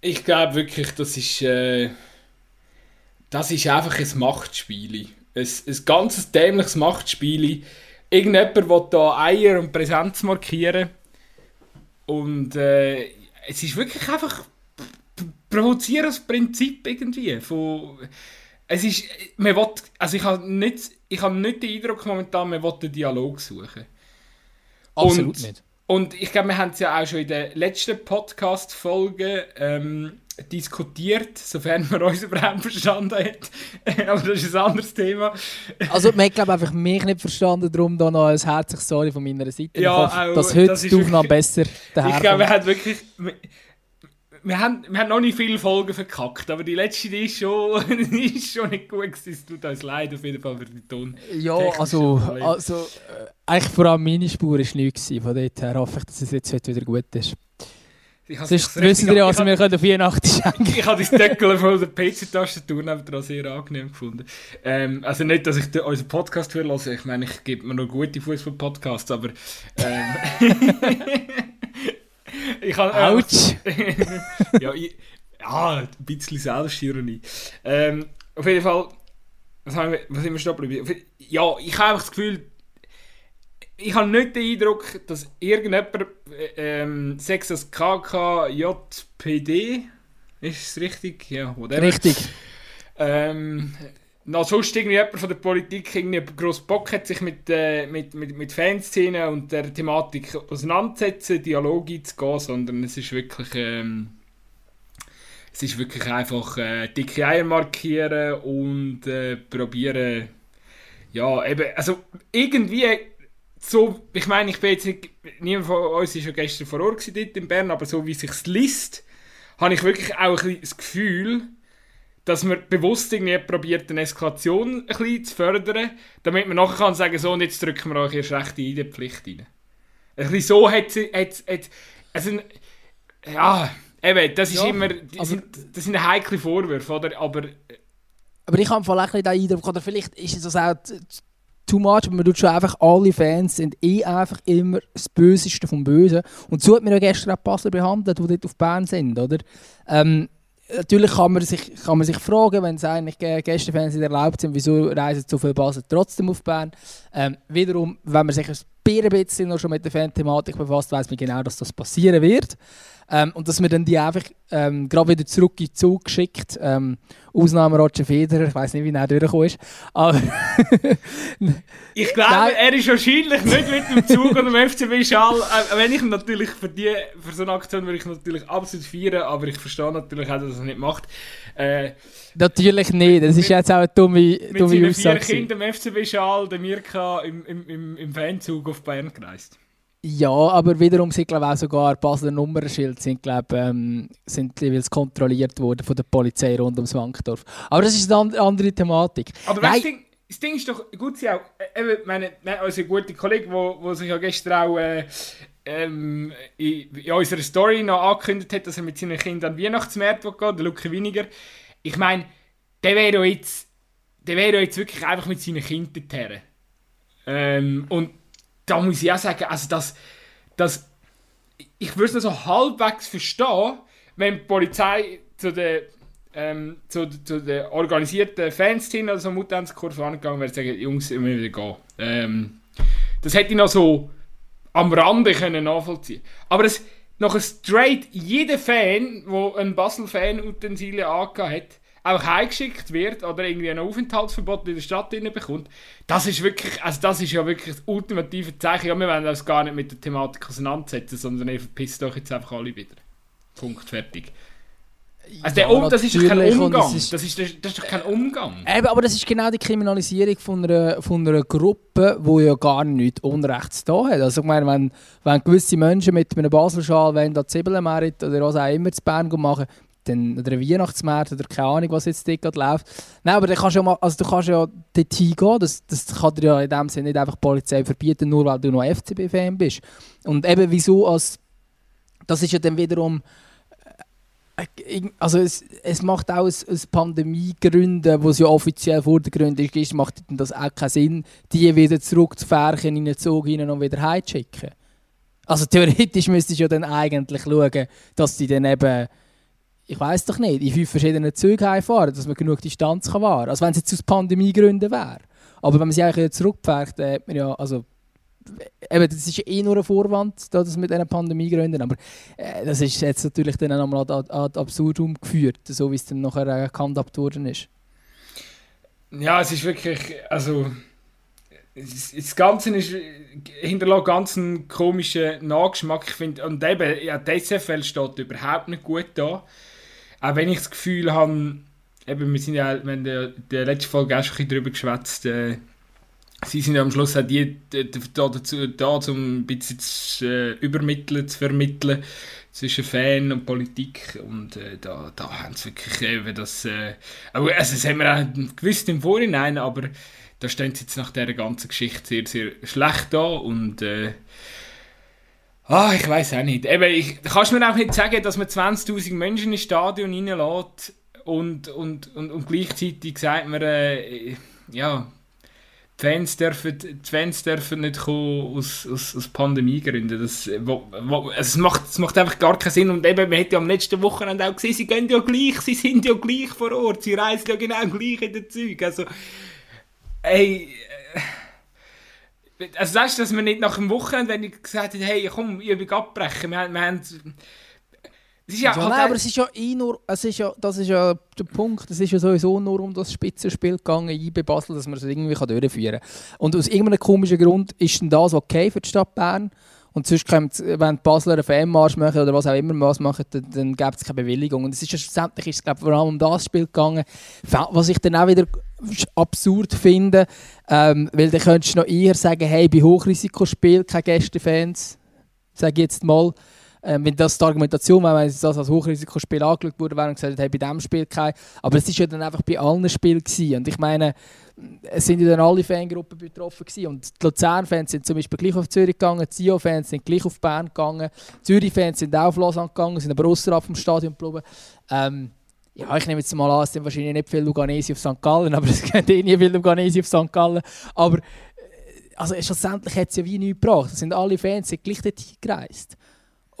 Ich glaube wirklich, das ist, äh, das ist einfach ein Machtspiel. Ein, ein ganzes dämliches Machtspiel. Irgendjemand will da Eier und Präsenz markieren. Und äh, es ist wirklich einfach provozierendes Prinzip irgendwie. Von, es ist, man will, also ich habe nicht, ich habe nicht den Eindruck momentan, man will den Dialog suchen. Absolut und, nicht. Und ich glaube, wir haben es ja auch schon in der letzten Podcast-Folge ähm, diskutiert, sofern man uns überhaupt verstanden hat. Aber das ist ein anderes Thema. also, man hat, glaube einfach mich nicht verstanden, darum da noch ein herzliches Sorry von meiner Seite. Ja, ich hoffe, dass heute das die Aufnahme besser daherkommt. Ich glaube, wir haben wirklich wir haben, wir haben noch nicht viele Folgen verkackt, aber die letzte die ist, schon, die ist schon nicht gut gewesen. Es tut uns leid auf jeden Fall für den Ton. Ja, also, also äh, eigentlich vor allem meine Spur war nichts. Von dort her hoffe ich, dass es jetzt heute wieder gut ist. Sonst wissen ja, was wir können auf Weihnachten schenken Ich habe das Deckel von der PC-Tastatur dran sehr angenehm gefunden. Ähm, also nicht, dass ich unseren Podcast höre, ich meine, ich gebe mir noch gute Fußball-Podcasts, aber... Ähm, ich habe, äh, Autsch! ja, ich, ja, ein bisschen Selbstironie. Ähm, auf jeden Fall, was, haben wir, was sind wir stehen geblieben? Ja, ich habe einfach das Gefühl, ich habe nicht den Eindruck, dass irgendjemand, äh, ähm, das KKJPD, ist es richtig? Ja, whatever. Richtig. Ähm, noch sonst irgendwie jemand von der Politik irgendwie gross Bock hat, sich mit, äh, mit, mit, mit Fanszenen und der Thematik auseinanderzusetzen, Dialog einzugehen, sondern es ist wirklich, ähm, es ist wirklich einfach äh, dicke Eier markieren und äh, probieren, ja, eben, also irgendwie so, ich meine, ich bin jetzt nicht, niemand von uns war ja gestern vor Ort dort in Bern, aber so wie es sich liest, habe ich wirklich auch ein das Gefühl, dass man bewusst irgendwie probiert, eine Eskalation ein bisschen zu fördern, damit man nachher kann sagen, so, und jetzt drücken wir euch erst recht in die Pflicht rein. Ein bisschen so hat sie, hat, hat, also, ja, eben, das ist ja, immer, das sind, das sind heikle Vorwürfe, oder, aber... Aber ich habe vielleicht nicht den Eindruck, oder vielleicht ist es auch too much, aber man tut schon einfach, alle Fans sind eh einfach immer das Böseste vom Bösen. Und so hat man ja gestern auch Basel behandelt, die dort auf Bern sind, oder? Ähm, natürlich kann man, sich, kann man sich fragen, wenn es eigentlich Gästefans erlaubt sind, wieso reisen so viele Basel trotzdem auf Bern. Ähm, wiederum, wenn man sich ein bisschen noch schon mit der Fan-Thematik befasst, weiß man genau, dass das passieren wird. Ähm, und dass man dann die einfach ähm, gerade wieder zurück in den Zug geschickt. Ähm, Ausnahme Roger Federer, ich weiß nicht, wie er durchgekommen ist. Aber ich glaube, Nein. er ist wahrscheinlich nicht mit dem Zug und dem FCB Schall. Äh, wenn ich natürlich für, die, für so eine Aktion würde ich natürlich absolut feiern, aber ich verstehe natürlich auch, dass er es nicht macht. Äh, natürlich nicht, das ist jetzt auch eine dumme, dumme mit Aussage. Mit vier Kindern im FCB Schall, der Mirka im, im, im, im Fanzug auf Bern gereist. Ja, aber wiederum sind glaube auch sogar Basler Nummernschild sind glaube ähm, sind jeweils kontrolliert worden von der Polizei rund ums Wankdorf. Aber das ist eine andere Thematik. Aber weißt, Ding, das Ding ist doch gut, sie auch äh, eben meine, unser guter Kollege, wo, wo sich ja gestern auch äh, ähm, in, in, unserer Story noch angekündigt hat, dass er mit seinen Kindern an Weihnachtsmärkte geht, der Luke Winiger. Ich meine, der wäre jetzt, der wäre jetzt wirklich einfach mit seinen Kindern dorthin. Ähm, und da muss ich auch sagen, also das, das ich würde es so halbwegs verstehen, wenn die Polizei zu der, ähm, zu, zu der organisierten Fanszene oder so Mutanzkurve angegangen wäre und sagen, Jungs, will wieder gehen. Ähm, das hätte ich noch so am Rande können nachvollziehen Aber es, noch ein straight, jeder Fan, der einen Basel-Fan-Utensilien angehört hat, auch heimgeschickt wird oder irgendwie ein Aufenthaltsverbot in der Stadt bekommt, das ist wirklich, also das ist ja wirklich das ultimative Zeichen. Ja, wir wollen uns gar nicht mit der Thematik auseinandersetzen, sondern ihr verpisst doch jetzt einfach alle wieder. Punkt, fertig. Also der um, das ist doch kein Umgang. Das ist, das, ist, das ist doch kein Umgang. Eben, aber das ist genau die Kriminalisierung von einer, von einer Gruppe, die ja gar nichts Unrechts da hat. Also ich meine, wenn, wenn gewisse Menschen mit einem Baselschal wollen, da Zwiebelmerit oder was auch immer zu Bern machen, dann, oder ein Weihnachtsmarkt oder keine Ahnung, was jetzt dort läuft. Nein, aber dann kannst du ja, mal, also du kannst ja dort hingehen, das, das kann dir ja in dem Sinne nicht einfach die Polizei verbieten, nur weil du noch FCB-Fan bist. Und eben wieso als, das ist ja dann wiederum, äh, also es, es macht auch aus, Pandemiegründen, wo es ja offiziell vor der Gründung ist, macht das auch keinen Sinn, die wieder zurück zu Färchen in den Zug rein und wieder heimzuschicken. Also theoretisch müsstest du ja dann eigentlich schauen, dass sie dann eben ich weiß doch nicht, in fünf verschiedenen Zügen heimfahren, dass man genug Distanz kann wahren kann. Also wenn es jetzt aus Pandemiegründen wäre. Aber wenn man sie eigentlich zurückpfeift, dann hat man ja, also eben, das ist eh nur ein Vorwand, das mit diesen Pandemiegründen, aber äh, das ist jetzt natürlich dann nochmal ad, ad absurdum geführt, so wie es dann nachher äh, gehandhabt worden ist. Ja, es ist wirklich, also das Ganze ist, hinterlässt ganz einen komischen Nachgeschmack, ich finde, und eben, ja, die SFL steht überhaupt nicht gut da. Auch wenn ich das Gefühl habe, eben, wir sind ja, haben der, der letzte Folge auch schon darüber geschwätzt, äh, sie sind ja am Schluss auch die da, dazu da, um ein bisschen zu äh, übermitteln, zu vermitteln zwischen Fan und Politik. Und äh, da, da haben sie wirklich eben das, äh, also das haben wir auch gewusst im Vorhinein, aber da stehen sie jetzt nach dieser ganzen Geschichte sehr, sehr schlecht da und äh, Ah, ich weiß auch nicht. Eben, ich, kannst mir auch nicht sagen, dass man 20.000 Menschen ins Stadion reinlässt und, und, und, und gleichzeitig sagt man, äh, ja, die Fans dürfen, die Fans dürfen nicht kommen aus, aus, aus Pandemiegründen. Das, wo, es, macht, es macht einfach gar keinen Sinn. Und eben, man hat ja am letzten Wochenende auch gesehen, sie gehen ja gleich, sie sind ja gleich vor Ort, sie reisen ja genau gleich in den Zügen. Also, ey... Äh, also sagst du, dass wir nicht nach dem Wochenende, wenn ich gesagt habe, hey, komm, will abbrechen, wir, wir haben... Es ist ja, ja halt nein, aber es ist ja eh nur, es ist ja, das ist ja der Punkt, es ist ja sowieso nur um das Spitzenspiel gegangen, IB Basel, dass man es irgendwie durchführen kann. Und aus irgendeinem komischen Grund ist denn das okay für die Stadt Bern. Und sonst kommt, wenn die Basler einen Fanmarsch machen oder was auch immer was machen, dann, dann gibt es keine Bewilligung. Und es ist schlussendlich ist es, glaub, vor allem um das Spiel gegangen, was ich dann auch wieder absurd finde, ähm, weil dann könntest du noch eher sagen, hey, bei Hochrisikospiel keine Gästefans, sage ich jetzt mal, ähm, wenn das die Argumentation wäre, wenn das als Hochrisikospiel angeschaut wurde, wäre und gesagt hey, bei diesem Spiel kein. Aber es war ja dann einfach bei allen Spielen gewesen. Und ich meine, es sind ja dann alle Fangruppen betroffen gewesen. Und die Luzern-Fans sind zum Beispiel gleich auf Zürich gegangen, die Zio-Fans sind gleich auf Bern gegangen, Zürich-Fans sind auch auf Lausanne gegangen, sind aber außerhalb vom Stadion geblieben. Ähm, ja, ich nehme jetzt mal an, es sind wahrscheinlich nicht viele Luganesi auf St. Gallen, aber es gehen eh nie viele Luganesi auf St. Gallen. Aber äh, also, schlussendlich hat es ja wie nichts gebracht. Es sind alle Fans sind gleich dorthin gereist.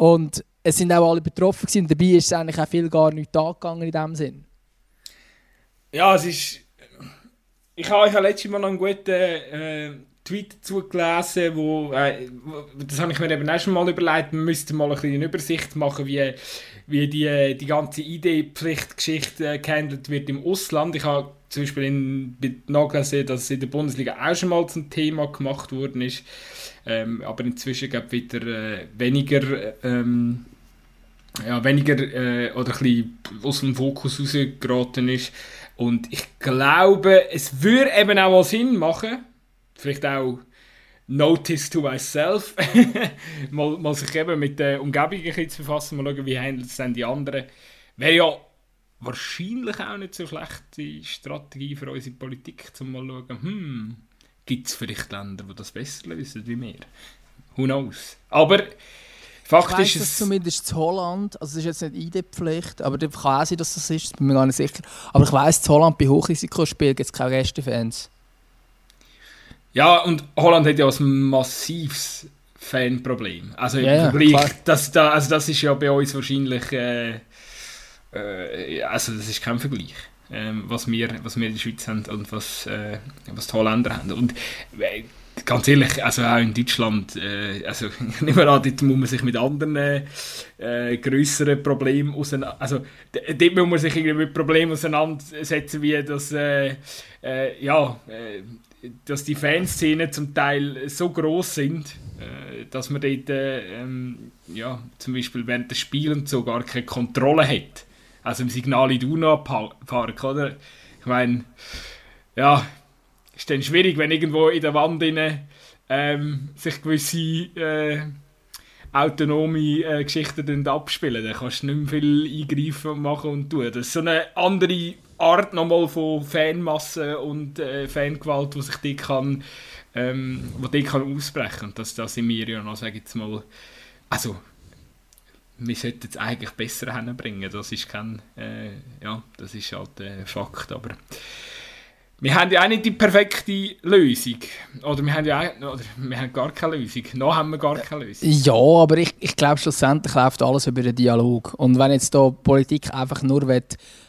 Und es sind auch alle betroffen gewesen. Dabei ist es eigentlich auch viel gar nicht angegangen in dem Sinn. Ja, es ist... Ich habe, ich habe letztes Mal noch einen guten äh, Tweet dazu gelesen, wo, äh, das habe ich mir eben auch schon mal überlegt, man müsste mal ein eine Übersicht machen, wie, wie die, die ganze ID-Pflichtgeschichte gehandelt wird im Ausland. Ich habe zum Beispiel in, nachgelesen, dass es in der Bundesliga auch schon mal zum Thema gemacht worden ist. Ähm, aber inzwischen gibt wieder äh, weniger, ähm, ja, weniger äh, oder ein bisschen aus dem Fokus rausgeraten ist. Und ich glaube, es würde eben auch mal Sinn machen, vielleicht auch Notice to myself, mal, mal sich eben mit der Umgebung ein zu befassen, mal schauen, wie handeln es dann die anderen. Wäre ja wahrscheinlich auch nicht so schlechte Strategie für unsere Politik, um mal zu schauen, hm, gibt es vielleicht Länder, die das besser lösen wie wir. Who knows? Aber Fakt ich ist es... zumindest in Holland, also es ist jetzt nicht ID-Pflicht, aber das kann auch sein, dass das ist, bin mir gar nicht sicher. Aber ich weiss, in Holland bei Hochrisikospielen gibt es keine Gästefans. Ja, und Holland hat ja ein massives Fanproblem. Also im ja, Vergleich, das, also das ist ja bei uns wahrscheinlich... Äh, äh, also das ist kein Vergleich. ähm, was, wir, was wir in der Schweiz haben und was, äh, was die Holländer haben. Und äh, ganz ehrlich, also auch in Deutschland, äh, also nicht mehr an, dort muss man sich mit anderen äh, größeren Problemen auseinandersetzen, also dort muss man sich irgendwie mit Problemen auseinandersetzen, wie das, äh, äh, ja, äh, dass die Fanszenen zum Teil so groß sind, äh, dass man dort, äh, ähm, ja, zum Beispiel während des Spielens so gar keine Kontrolle hat. Also im Signal Iduna Park, oder? Ich meine, ja, ist dann schwierig, wenn irgendwo in der Wand rein, ähm, sich gewisse äh, autonome äh, Geschichten abspielen. Dann kannst du nicht mehr viel eingreifen machen und tun. Das ist so eine andere Art nochmal von Fanmasse und äh, Fangewalt, die sich die kann, ähm, wo die kann ausbrechen. Und das, das sind wir ja noch, sage ich jetzt mal, also wir sollten es eigentlich besser hinbringen. Das ist kein, äh, ja, das ist halt ein Fakt, aber wir haben ja auch nicht die perfekte Lösung. Oder wir haben ja auch, oder wir haben gar keine Lösung. Noch haben wir gar keine Lösung. Ja, aber ich, ich glaube, schlussendlich läuft alles über den Dialog. Und wenn jetzt da Politik einfach nur will,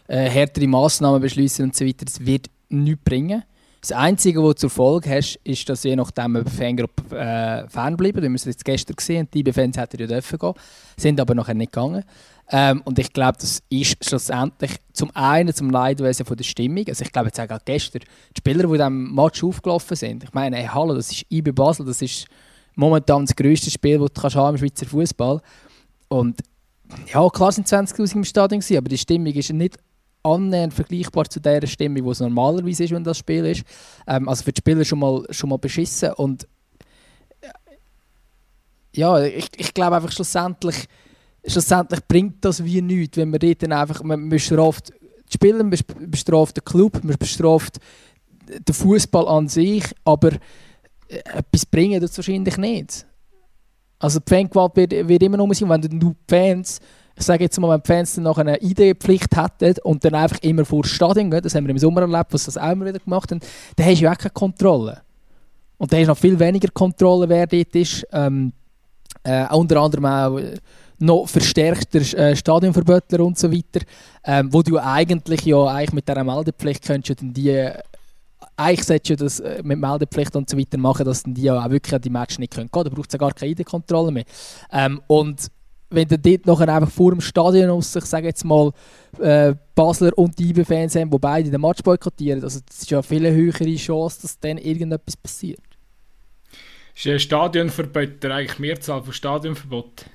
äh, härtere Massnahmen beschließen und so weiter, das wird nichts bringen. Das Einzige, was zur Folge hast, ist, dass je nachdem eine Fangruppe äh, fernbleiben. Wir haben es jetzt gestern gesehen, die IB-Fans hätten ja dürfen gehen, sind aber nachher nicht gegangen. Ähm, und ich glaube, das ist schlussendlich zum einen zum Leidwesen von der Stimmung. Also ich glaube jetzt auch gestern, die Spieler, die in diesem Match aufgelaufen sind, ich meine, hey, hallo, das ist IB Basel, das ist momentan das grösste Spiel, das du haben im Schweizer Fußball. Und ja, klar sind 20'000 im Stadion gewesen, aber die Stimmung ist nicht annähernd vergleichbar zu der Stimmung, die es normalerweise ist, wenn das Spiel ist. Ähm, also für die Spieler schon mal, schon mal beschissen und ja, ich, ich glaube einfach schlussendlich, schlussendlich bringt das wie nichts, wenn man dort einfach, man bestraft die Spieler, man bestraft den Club, man bestraft den Fußball an sich, aber äh, etwas bringen das wahrscheinlich nicht. Also die Fangewalt wird, wird immer noch sein, wenn du Fans sage jetzt mal, wenn die Fans dann noch eine ID-Pflicht hätten und dann einfach immer vor das Stadion gehen, das haben wir im Sommer erlebt, was das auch immer wieder gemacht haben, dann hast du ja auch keine Kontrolle. Und dann hast du noch viel weniger Kontrolle, wer dort ist. Ähm, äh, unter anderem auch äh, noch verstärkter äh, Stadionverbötler und so weiter, ähm, wo du eigentlich ja eigentlich mit dieser Meldepflicht könntest dann die äh, eigentlich solltest das äh, mit Meldepflicht und so weiter machen, dass die auch wirklich an die Matches nicht können gehen. Da braucht es ja gar keine ID-Kontrolle mehr. Ähm, und wenn du dort nachher einfach vor dem Stadion aus, ich sage jetzt mal, äh, Basler und die IB-Fans haben, die beide den Match boykottieren, also das ist ja eine viel höhere Chance, dass dann irgendetwas passiert. Ist ein Stadionverbot eigentlich Mehrzahl von Stadionverbot?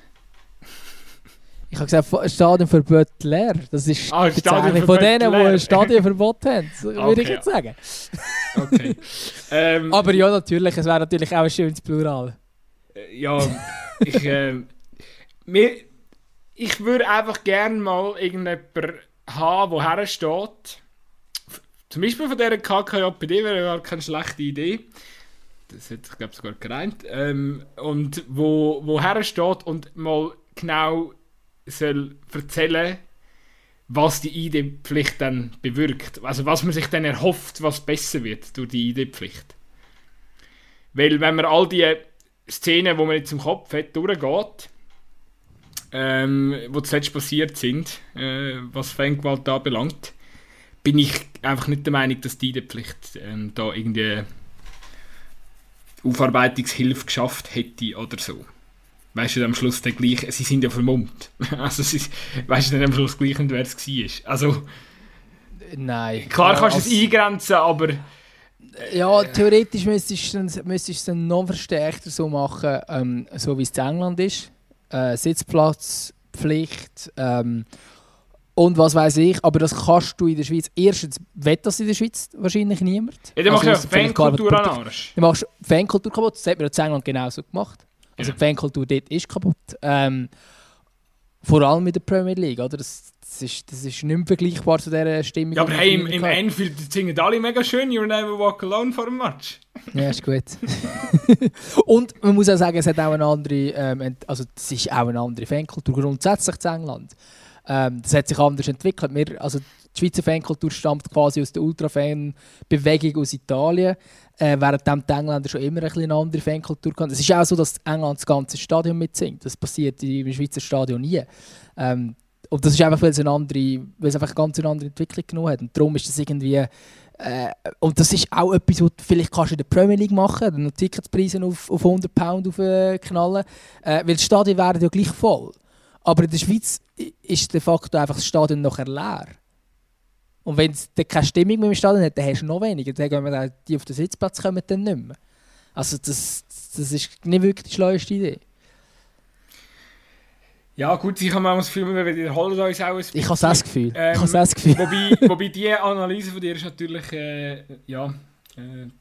Ich habe gesagt, Stadionverbot leer. Das ist ah, von denen, die ein Stadionverbot haben, würde okay. ich jetzt sagen. Okay. ähm, Aber ja, natürlich, es wäre natürlich auch ein schönes Plural. Äh, ja, ich... Äh, mir, ich würde einfach gerne mal irgendjemanden haben, der hersteht. Zum Beispiel von dieser KKJPD wäre ja keine schlechte Idee. Das hätte ich glaube sogar gereint. Ähm, und wo, wo hersteht und mal genau soll erzählen, was die ID-Pflicht dann bewirkt. Also was man sich dann erhofft, was besser wird durch die ID-Pflicht. Weil wenn man all die Szenen, wo man jetzt im Kopf hat, durchgeht, ähm, die zuletzt passiert sind, äh, was Fangewalt da belangt, bin ich einfach nicht der Meinung, dass die Pflicht ähm, da irgendwie Aufarbeitungshilfe geschafft hätte oder so. Weißt du, am Schluss der gleich, sie sind ja vermummt. Also, sie, weißt du, am Schluss gleich nicht, wer es war. Also, Nein. Klar kannst du es eingrenzen, aber. Ja, theoretisch müsstest du es dann noch verstärkter so machen, ähm, so wie es in England ist äh, Sitzplatzpflicht ähm, und was weiß ich. Aber das kannst du in der Schweiz. Erstens wett das in der Schweiz wahrscheinlich niemand. Ja, dann also, machst du ja Fankultur an Arsch. Dann machst du Fankultur kaputt. Das hat man in England genauso gemacht. Also ja. die Fankultur dort ist kaputt. Ähm, vor allem mit der Premier League, oder? Das, das, ist, das ist nicht mehr vergleichbar zu dieser Stimmung. Ja, aber hey, im, im Enfield singen alle mega schön «You'll never walk alone» vor dem Match. Ja, ist gut. und man muss auch sagen, es hat auch eine andere, ähm, also es ist auch eine andere Fankultur grundsätzlich zu England. Ähm, das hat sich anders entwickelt. Wir, also die Schweizer Fankultur stammt quasi aus der Ultra-Fan-Bewegung aus Italien, äh, während die Engländer schon immer ein eine andere Fankultur hatten. Es ist auch so, dass England das ganze Stadion mitsingt. Das passiert im Schweizer Stadion nie. Ähm, und das ist einfach, weil es, eine andere, weil es einfach eine ganz andere Entwicklung genommen hat. Und darum ist das irgendwie. Äh, und das ist auch etwas, was vielleicht kannst du in der Premier League machen, dann Ticketspreise auf, auf 100 Pound aufknallen. Äh, weil die Stadien werden ja gleich voll. Aber in der Schweiz ist de facto einfach das Stadion nachher leer. Und wenn es keine Stimmung mehr im Stadion hat, dann hast du noch weniger. Dann gehen wir die auf den Sitzplatz kommen dann nicht mehr. Also das, das ist nicht wirklich die schlaueste Idee. Ja gut, ich habe manchmal das Gefühl, wir wiederholen uns auch ein bisschen. Ich habe das Gefühl. Ähm, ich habe das Gefühl. Wobei, wobei die Analyse von dir ist natürlich äh, ja,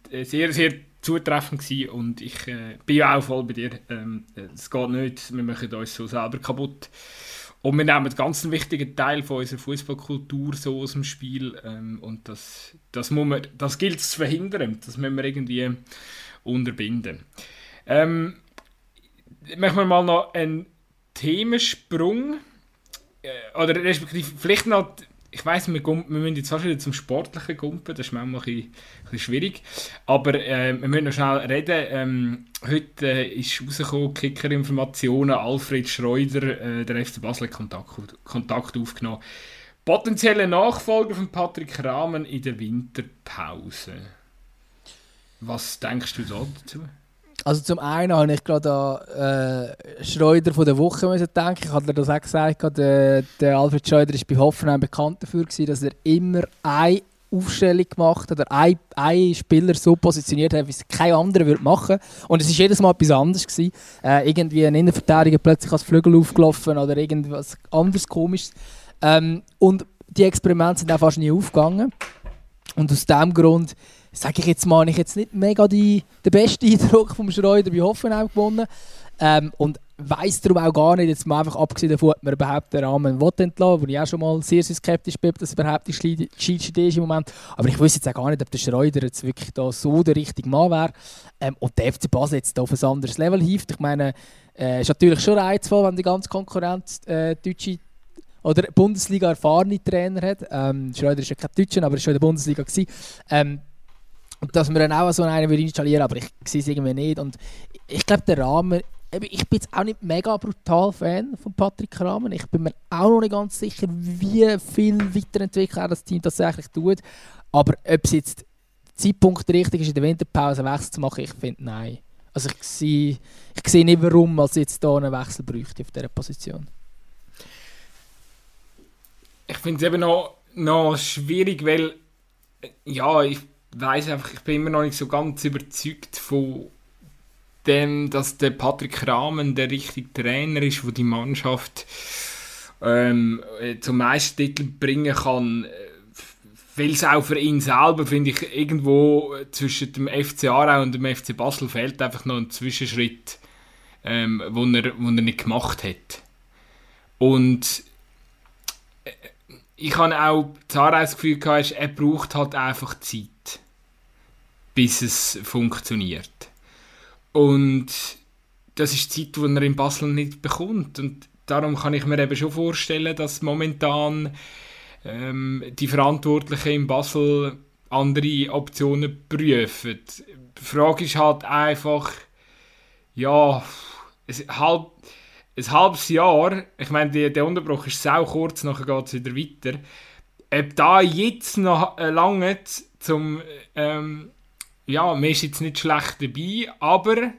äh, sehr, sehr zutreffend gewesen und ich äh, bin ja auch voll bei dir. Ähm, es geht nicht, wir machen uns so selber kaputt. Und wir nehmen einen ganz wichtigen Teil von unserer Fußballkultur so aus dem Spiel ähm, und das, das, muss man, das gilt es zu verhindern. Das müssen wir irgendwie unterbinden. Ähm, machen wir mal noch einen Themensprung. Äh, oder respektive vielleicht noch, ich weiß, wir, wir müssen jetzt fast wieder zum Sportlichen gumpen, das ist manchmal ein bisschen, schwierig. Aber äh, wir müssen noch schnell reden. Ähm, heute äh, ist rausgekommen, Kicker-Informationen, Alfred Schreuder, äh, der FC Basel Kontakt, Kontakt aufgenommen. Potenzielle Nachfolger von Patrick Rahmen in der Winterpause. Was denkst du dazu? Also zum einen habe ich gerade an äh, Schreuder von der Woche müssen denken. Ich hatte das auch gesagt, der, der Alfred Schreuder war bei Hoffenheim bekannt dafür, gewesen, dass er immer eine Aufstellung gemacht hat, oder einen, einen Spieler so positioniert hat, wie es kein anderer würde machen Und es war jedes Mal etwas anderes. Gewesen. Äh, irgendwie ein Innenverteidiger plötzlich als Flügel aufgelaufen oder irgendwas anderes komisches. Ähm, und die Experimente sind auch fast nie aufgegangen. Und aus diesem Grund sage ich jetzt mal, ich jetzt nicht mega die, den besten Eindruck vom Schreuder bei Hoffenheim gewonnen. Ähm, und weiß darum auch gar nicht, jetzt mal einfach abgesehen davon, ob man überhaupt den Rahmen entlassen wo ich auch schon mal sehr, sehr skeptisch bin, dass es überhaupt die Idee ist im Moment. Aber ich wüsste jetzt auch gar nicht, ob der Schreuder jetzt wirklich da so der richtige Mann wäre. Ähm, und der FC Basel jetzt auf ein anderes Level hilft. Ich meine, äh, ist natürlich schon reizvoll, wenn die ganze Konkurrenz äh, deutsche oder Bundesliga erfahrene Trainer hat. Ähm, Schreuder ist ja kein Deutscher, aber er war schon in der Bundesliga. Ähm, dass wir dann auch so einen installieren aber ich sehe es irgendwie nicht. Und ich glaube, der Rahmen, ich bin jetzt auch nicht mega brutal Fan von Patrick Rahmen. Ich bin mir auch noch nicht ganz sicher, wie viel weiterentwickelt er das Team tatsächlich tut. Aber ob es jetzt der Zeitpunkt richtig ist, in der Winterpause einen Wechsel zu machen, ich finde nein. Also ich sehe, ich sehe nicht, warum man jetzt hier einen Wechsel bräuchte auf dieser Position. Ich finde es eben noch, noch schwierig, weil ja, ich weiß einfach, ich bin immer noch nicht so ganz überzeugt von dem, dass der Patrick Rahmen der richtige Trainer ist, der die Mannschaft ähm, äh, zum Meistertitel bringen kann. Weil es auch für ihn selber, finde ich, irgendwo zwischen dem FC Aarau und dem FC Basel fehlt einfach noch ein Zwischenschritt, ähm, wo, er, wo er nicht gemacht hat. Und äh, ich habe auch das Gefühl gehabt, er braucht halt einfach Zeit bis es funktioniert. Und das ist die Zeit, die er in Basel nicht bekommt. Und darum kann ich mir eben schon vorstellen, dass momentan ähm, die Verantwortlichen in Basel andere Optionen prüfen. Die Frage ist halt einfach, ja, ein, halb, ein halbes Jahr, ich meine, der Unterbruch ist sehr kurz, nachher geht es wieder weiter. Ob da jetzt noch lange zum ähm, ja, man ist jetzt nicht schlecht dabei, aber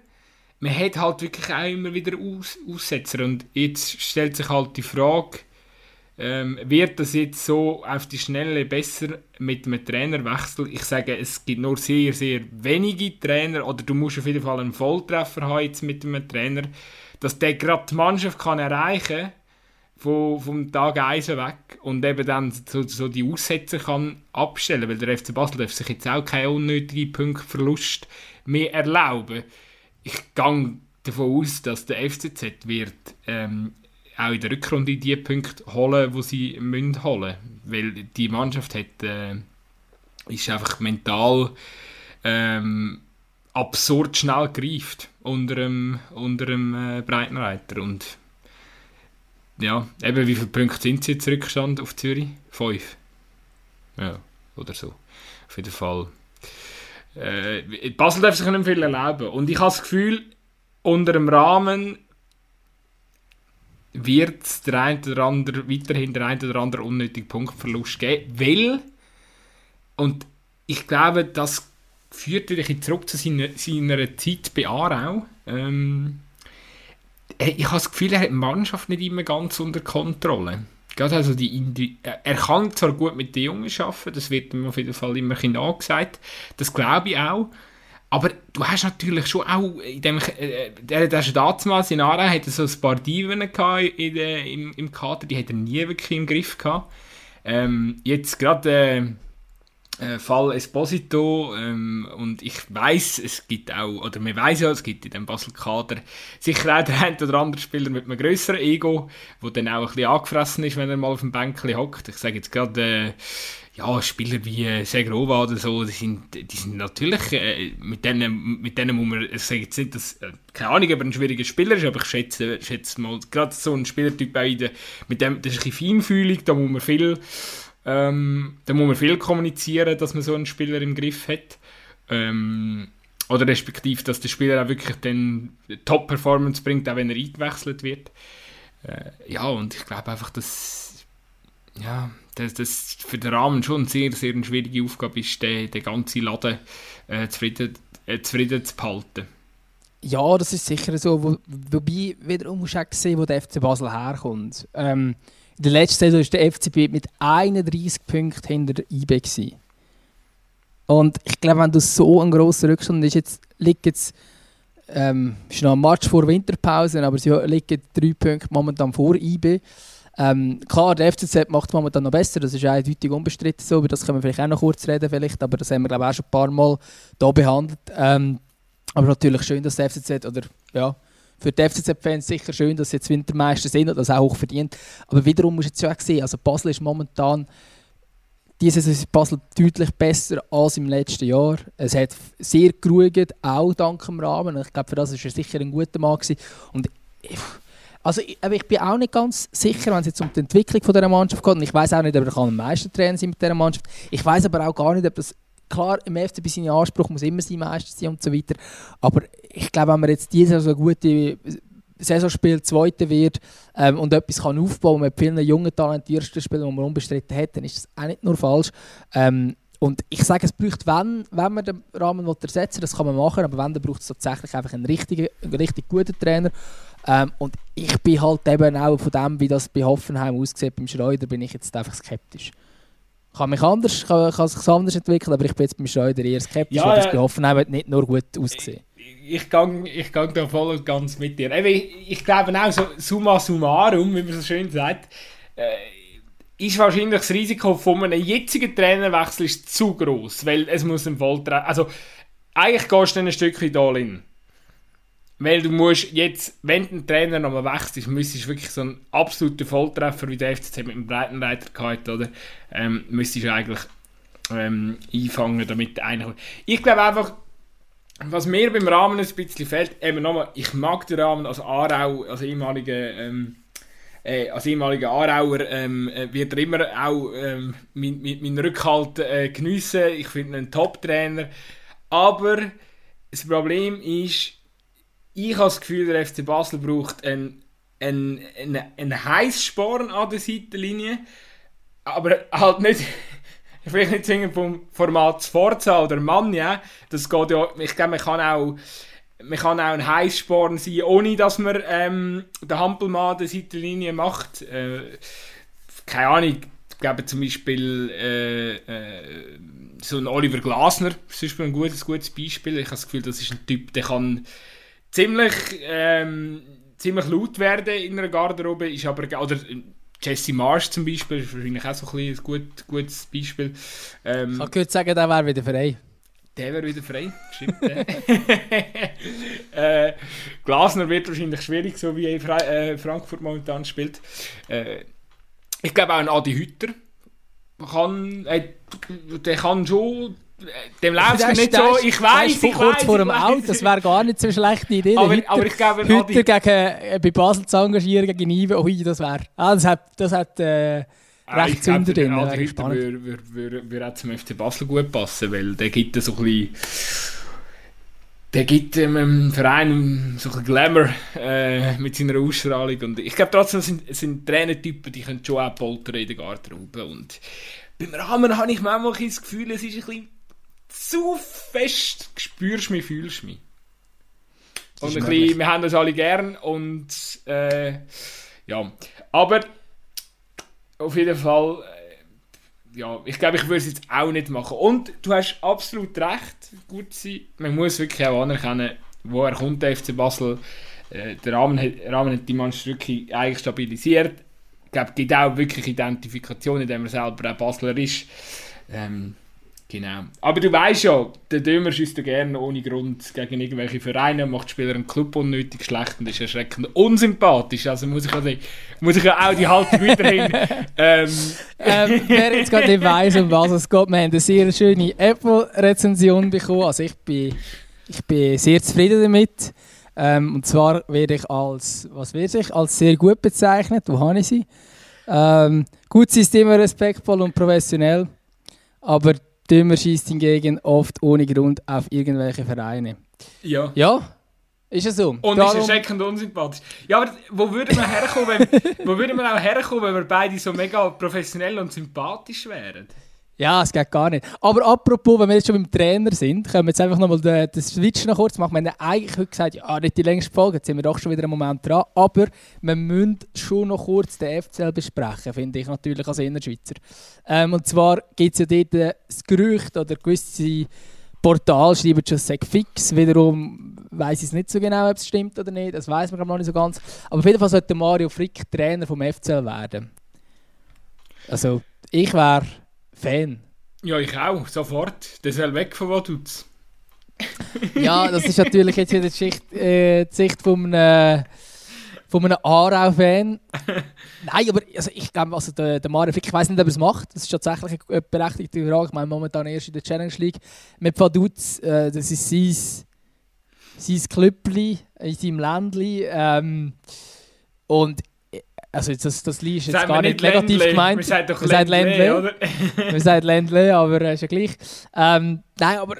man hat halt wirklich auch immer wieder Aus Aussetzer. Und jetzt stellt sich halt die Frage, ähm, wird das jetzt so auf die Schnelle besser mit einem Trainerwechsel? Ich sage, es gibt nur sehr, sehr wenige Trainer, oder du musst auf jeden Fall einen Volltreffer haben jetzt mit einem Trainer, dass der gerade die Mannschaft kann erreichen kann, von, vom Tag 1 weg und eben dann so, so die Aussätze kann abstellen, weil der FC Basel darf sich jetzt auch keinen unnötigen Punktverlust mehr erlauben. Ich gehe davon aus, dass der FCZ wird ähm, auch in der Rückrunde die Punkte holen, die sie müssen holen weil die Mannschaft hat, äh, ist einfach mental ähm, absurd schnell gereift unter dem, unter dem äh, Breitenreiter und ja, eben wie viele Punkte sind sie jetzt Rückstand auf Zürich? Fünf. Ja, oder so. Auf jeden Fall. Äh, Basel darf sich nicht viel erlauben. Und ich habe das Gefühl, unter dem Rahmen wird der ein oder andere, weiterhin der ein oder andere unnötige Punktverlust geben, weil, und ich glaube, das führt wieder zurück zu seiner, seiner Zeit bei Aarau. Ähm, ich habe das Gefühl, er hat die Mannschaft nicht immer ganz unter Kontrolle. Also die er kann zwar gut mit den Jungen arbeiten, das wird ihm auf jeden Fall immer nachgesagt, das glaube ich auch. Aber du hast natürlich schon auch, in dem, äh, der, der in Aarau hatte so ein paar Diven der, im, im Kader, die hat er nie wirklich im Griff gehabt. Ähm, jetzt gerade äh, Fall Esposito ähm, und ich weiß es gibt auch, oder man weiß ja, es gibt in dem Basel-Kader sicher auch der ein oder andere Spieler mit einem größeren Ego, der dann auch ein bisschen angefressen ist, wenn er mal auf dem Bänkchen hockt. Ich sage jetzt gerade, äh, ja, Spieler wie äh, Segrova oder so, die sind, die sind natürlich, äh, mit, denen, mit denen muss man, ich sage jetzt nicht, dass, äh, keine Ahnung, ob er ein schwieriger Spieler ist, aber ich schätze, schätze mal, gerade so ein Spielertyp der, mit dem, das ist ein bisschen Feinfühlung, da muss man viel ähm, da muss man viel kommunizieren, dass man so einen Spieler im Griff hat. Ähm, oder respektive, dass der Spieler auch wirklich den Top-Performance bringt, auch wenn er eingewechselt wird. Äh, ja, und ich glaube einfach, dass ja, das, das für den Rahmen schon eine sehr, sehr schwierige Aufgabe ist, den, den ganzen Laden äh, zufrieden, äh, zufrieden zu behalten. Ja, das ist sicher so. Wo, wobei, wiederum musst du auch sehen, wo der FC Basel herkommt. Ähm, in der letzten Saison war der FCB mit 31 Punkten hinter IB. Gewesen. Und ich glaube, wenn du so einen grossen Rückstand hast, jetzt liegt jetzt ähm, ist noch ein Match vor Winterpause, aber sie liegen drei Punkte momentan vor IB. Ähm, klar, der FCZ macht momentan noch besser, das ist eindeutig unbestritten so, über das können wir vielleicht auch noch kurz reden, vielleicht, aber das haben wir glaube ich auch schon ein paar Mal hier behandelt. Ähm, aber natürlich schön, dass der FCZ, oder ja, für die FCZ-Fans sicher schön, dass sie jetzt Wintermeister sind und das auch hoch verdient. Aber wiederum muss jetzt auch sehen, also Basel ist momentan diese Saison ist Basel deutlich besser als im letzten Jahr. Es hat sehr geruht, auch dank dem Rahmen. Ich glaube, für das war er sicher ein guter Mann. Und ich, also ich, ich, bin auch nicht ganz sicher, wenn es jetzt um die Entwicklung dieser Mannschaft geht. Und ich weiß auch nicht, ob er ein Meistertrainer sein mit dieser Mannschaft. Ich weiß aber auch gar nicht, ob das klar, im FCB sein Anspruch muss immer sein, Meister sein und so weiter. Aber ich glaube, wenn man jetzt diese Saison gute Saison spielt, zweite wird ähm, und etwas kann aufbauen mit vielen jungen, talentierten Spielern, die man unbestritten hat, dann ist das auch nicht nur falsch. Ähm, und ich sage, es braucht, wenn, wenn man den Rahmen ersetzen will, das kann man machen, aber wenn, dann braucht es tatsächlich einfach einen, richtigen, einen richtig guten Trainer. Ähm, und ich bin halt eben auch von dem, wie das bei Hoffenheim aussieht, beim Schreuder, bin ich jetzt einfach skeptisch kann mich anders, kann, kann sich anders entwickeln, aber ich bin jetzt beim Schreuder eher skeptisch, ja, weil das bei Hoffenheim nicht nur gut ausgesehen. Ich, ich ich gang da voll und ganz mit dir. Ich, ich glaube auch, so summa summarum, wie man so schön sagt, äh, ist wahrscheinlich das Risiko von einem jetzigen Trainerwechsel ist zu groß, weil es muss ein Volltreffer, also eigentlich gehst du ein Stückchen all in. Weil du musst jetzt, wenn ein Trainer nochmal wechselt, müsstest du wirklich so einen absoluten Volltreffer wie der FCZ mit dem Breitenreiter gehabt, oder? Ähm, müsstest du eigentlich ähm, einfangen, damit einer... Ich glaube einfach, was mir beim Rahmen ein bisschen fehlt, eben nochmal, ich mag den Rahmen als Aarau, als ehemaliger... Ähm, äh, als ehemaliger Aarauer ähm, äh, wird er immer auch ähm, meinen mein, Rückhalt äh, geniessen. Ich finde ihn einen Top-Trainer. Aber das Problem ist, ich habe das Gefühl, der FC Basel braucht einen, einen, einen, einen Heißsporn an der Seitenlinie, aber halt nicht, vielleicht nicht zwingend vom Format Sforza oder Mann, ja. Das geht ja, ich glaube, man kann auch man kann auch ein Heißsporn sein, ohne dass man ähm, den Hampelmann an der Seitenlinie macht. Äh, keine Ahnung, ich glaube zum Beispiel äh, äh, so ein Oliver Glasner, zum Beispiel ein gutes, gutes Beispiel. Ich habe das Gefühl, das ist ein Typ, der kann ziemlich, ähm, ziemlich laut werden in einer Garderobe, ist aber, oder Jesse Marsh zum Beispiel, ist wahrscheinlich auch so ein, ein gut, gutes Beispiel. Ähm, ich würde sagen, der wäre wieder frei. Der wäre wieder frei, stimmt. äh, Glasner wird wahrscheinlich schwierig, so wie Fra äh, Frankfurt momentan spielt. Äh, ich glaube auch ein Adi Hütter kann, äh, der kann schon dem läuft es nicht so. Ich weiß, ich kurz vor dem Out, das wäre gar nicht so eine schlechte Idee. Aber, Hütter, aber ich glaube, Hütter gegen, äh, bei Basel zu engagieren gegen Ive, ui, das wäre. Ah, das hat, das hat äh, ah, recht Zünder drin. Adi Hütter würde, würde, würde, würde auch zum FC Basel gut passen, weil der gibt so ein bisschen der gibt dem Verein so ein Glamour äh, mit seiner Ausstrahlung. Und ich glaube trotzdem sind, sind Trainertypen, die können schon auch poltern in der Garderobe. Und beim Rahmen habe ich manchmal das Gefühl, es ist ein bisschen zu fest, spürst mich, fühlst mich. Und ein bisschen, wir haben das alle gern und äh, ja, aber auf jeden Fall, äh, ja, ich glaube, ich würde es jetzt auch nicht machen. Und du hast absolut recht, gut sein, man muss wirklich auch anerkennen, wo er kommt, der FC Basel. Äh, der Rahmen hat, Rahmen hat die Mannschaft wirklich eigentlich stabilisiert. Ich glaube, es gibt auch wirklich Identifikation, indem er selber auch Basler ist. Ähm, Genau. Aber du weißt ja, der Dömer schießt gerne ohne Grund gegen irgendwelche Vereine, macht Spieler im Club unnötig schlecht und ist erschreckend unsympathisch. Also muss ich ja, muss ich ja auch die Haltung weiterhin. ähm. ähm, wer jetzt gerade nicht weiss, um was es geht, wir haben eine sehr schöne Apple-Rezension bekommen. Also ich bin, ich bin sehr zufrieden damit. Ähm, und zwar werde ich als, was werde ich, als sehr gut bezeichnet. Wo habe ich sie? Ähm, gut, sie ist immer respektvoll und professionell. Aber Dümmer schießt hingegen oft ohne Grund auf irgendwelche Vereine. Ja. Ja, ist es so. Und Darum... ist erschreckend unsympathisch. Ja, aber wo würde man herkommen, wenn, wo würde man auch herkommen, wenn wir beide so mega professionell und sympathisch wären? Ja, es geht gar nicht. Aber apropos, wenn wir jetzt schon beim Trainer sind, können wir jetzt einfach nochmal den, den Switch noch kurz machen. Wir haben eigentlich heute gesagt, ja, nicht die längste Folge, jetzt sind wir doch schon wieder einen Moment dran. Aber wir müssen schon noch kurz den FCL besprechen, finde ich natürlich als Innerschweizer. Ähm, und zwar gibt es ja dort das Gerücht oder gewisse Portal schreiben schon «Seg fix». Wiederum weiß ich es nicht so genau, ob es stimmt oder nicht. Das weiß man noch nicht so ganz. Aber auf jeden Fall sollte Mario Frick Trainer vom FCL werden. Also, ich wäre Fan. Ja, ich auch, sofort. Der soll weg von Vaduz. ja, das ist natürlich jetzt wieder die, Sicht, äh, die Sicht von einem, von einem Aarau-Fan. Nein, aber also ich glaube, also der, der Mario Fick, ich weiß nicht, ob er es macht. Das ist tatsächlich eine berechtigte Frage. Ich meine, momentan erst in der Challenge League mit Vaduz. Äh, das ist sein, sein Klüppli in seinem Ländli. Ähm, und also das, das Lied ist jetzt gar nicht, nicht negativ Ländle. gemeint. Wir sagen doch Ländle, Ländle, oder? wir sagen Ländle, aber äh, ist ja gleich. Ähm, nein, aber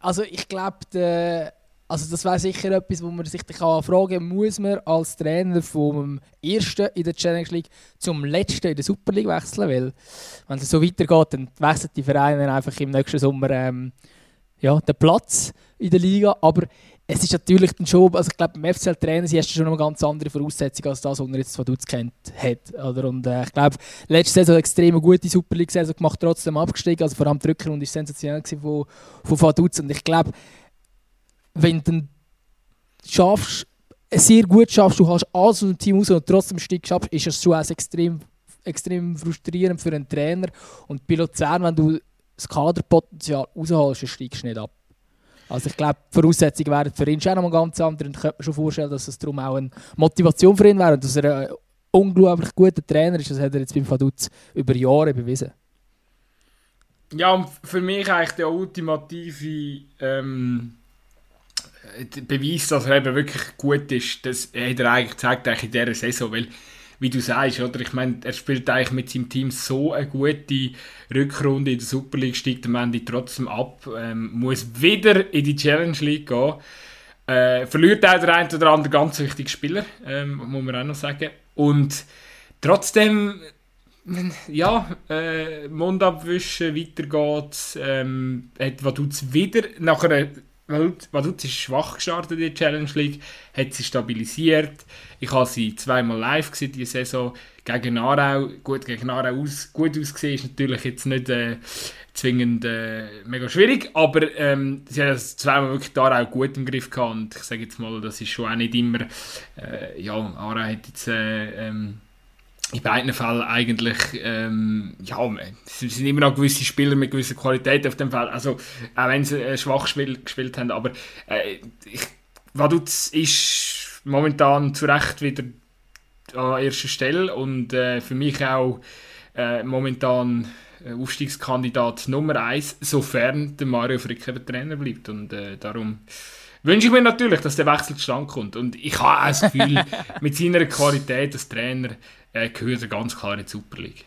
also ich glaube, also das wäre sicher etwas, wo man sich kann fragen muss man als Trainer vom ersten in der Challenge League zum letzten in der Super League wechseln, weil wenn es so weitergeht, dann wechseln die Vereine einfach im nächsten Sommer ähm, ja, den Platz in der Liga, aber es ist natürlich dann schon, also ich glaube, beim FCL-Trainer hast du schon eine ganz andere Voraussetzung als das, was er jetzt von Dutz kennt hat. Oder? Und äh, ich glaube, letzte Saison eine extrem gute Super League-Saison gemacht, trotzdem abgestiegen. Also vor allem die Rückrunde war sensationell von, von Vaduz. Und ich glaube, wenn du dann schaffst, sehr gut schaffst, du hast alles aus dem Team raus und trotzdem steigst ab, ist es schon auch extrem, extrem frustrierend für einen Trainer. Und bei Luzern, wenn du das Kaderpotenzial rausholst, steigst du nicht ab. Also ich glaube, die Voraussetzungen wären für ihn schon noch ganz andere und ich könnte mir schon vorstellen, dass es darum auch eine Motivation für ihn wäre und dass er ein unglaublich guter Trainer ist. Das hat er jetzt beim Vaduz über Jahre bewiesen. Ja, und für mich eigentlich der ultimative ähm, Beweis, dass er eben wirklich gut ist, das hat er eigentlich gezeigt eigentlich in dieser Saison, weil wie du sagst, oder? Ich meine, er spielt eigentlich mit seinem Team so eine gute Rückrunde in der Super League, steigt am Ende trotzdem ab, ähm, muss wieder in die Challenge League gehen. Äh, verliert auch der ein oder andere ganz wichtige Spieler, ähm, muss man auch noch sagen. Und trotzdem, ja, äh, Mund abwischen, weiter geht's. Ähm, hat Vaduz wieder nach einer Vaduz ist schwach gestartet in der Challenge League, hat sie stabilisiert. Ich habe sie zweimal live gesehen diese Saison gegen Aarau. Gut, gegen Aarau aus, gut ausgesehen ist natürlich jetzt nicht äh, zwingend äh, mega schwierig, aber ähm, sie hat das zweimal wirklich Aarau gut im Griff gehabt und ich sage jetzt mal, das ist schon auch nicht immer, äh, ja, Aarau hat jetzt äh, ähm, in beiden Fällen eigentlich, ähm, ja, es sind immer noch gewisse Spieler mit gewisser Qualität auf dem Feld, also auch wenn sie äh, schwach gespielt, gespielt haben, aber äh, ich, Vaduz ist momentan zu Recht wieder an erster Stelle und äh, für mich auch äh, momentan Aufstiegskandidat Nummer 1, sofern der Mario Frick eben Trainer bleibt. Und äh, darum wünsche ich mir natürlich, dass der Wechsel zustande kommt. Und ich habe auch das Gefühl, mit seiner Qualität als Trainer äh, gehört ganz klar in die Super League.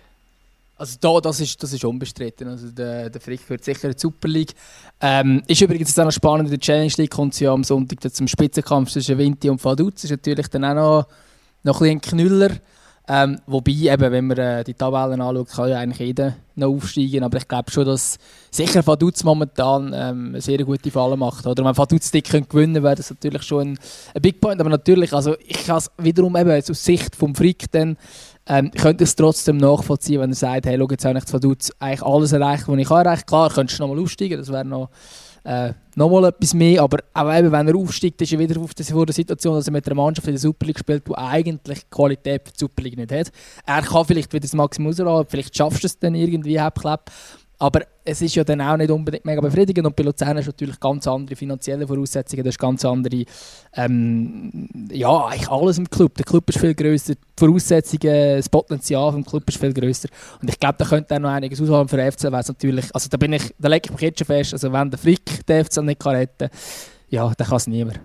Also da, das ist, das ist unbestritten. Also der, der Frick wird sicher in die Super League. Ähm, ist übrigens auch noch spannend, in der Challenge League kommt ja am Sonntag zum Spitzenkampf zwischen Vinti und Vaduz. Das ist natürlich dann auch noch, noch ein, ein Knüller. Ähm, wobei, eben, wenn man äh, die Tabellen anschaut, kann ja eigentlich jeder noch aufsteigen. Aber ich glaube schon, dass sicher Vaduz momentan ähm, eine sehr gute Falle macht. Oder wenn Vaduz dick gewinnen wäre das natürlich schon ein, ein Big Point. Aber natürlich, also ich kann es wiederum eben aus Sicht vom Frick dann ähm, könnte es trotzdem nachvollziehen, wenn er sagt, hey, schau, jetzt habe ich zwar eigentlich alles erreicht, was ich kann erreichen Klar, könntest du nochmal aufsteigen, das wäre noch, äh, nochmal etwas mehr, aber auch eben, wenn er aufsteigt, ist er wieder auf der, Situation, dass er mit einer Mannschaft in der Super League spielt, die eigentlich Qualität für die Super League nicht hat. Er kann vielleicht wieder das Maximum rausholen, vielleicht schaffst du es dann irgendwie, Hauptklapp. Aber es ist ja dann auch nicht unbedingt mega befriedigend und bei Luzern hast du natürlich ganz andere finanzielle Voraussetzungen, das ist ganz andere, ähm, ja, eigentlich alles im Club. Der Club ist viel grösser, die Voraussetzungen, das Potenzial vom Club ist viel grösser und ich glaube, da könnte auch noch einiges ausholen für den FC, wäre natürlich, also da bin ich, da lege ich mich jetzt schon fest, also wenn der Frick den FC nicht kann retten kann, ja, dann kann es niemand.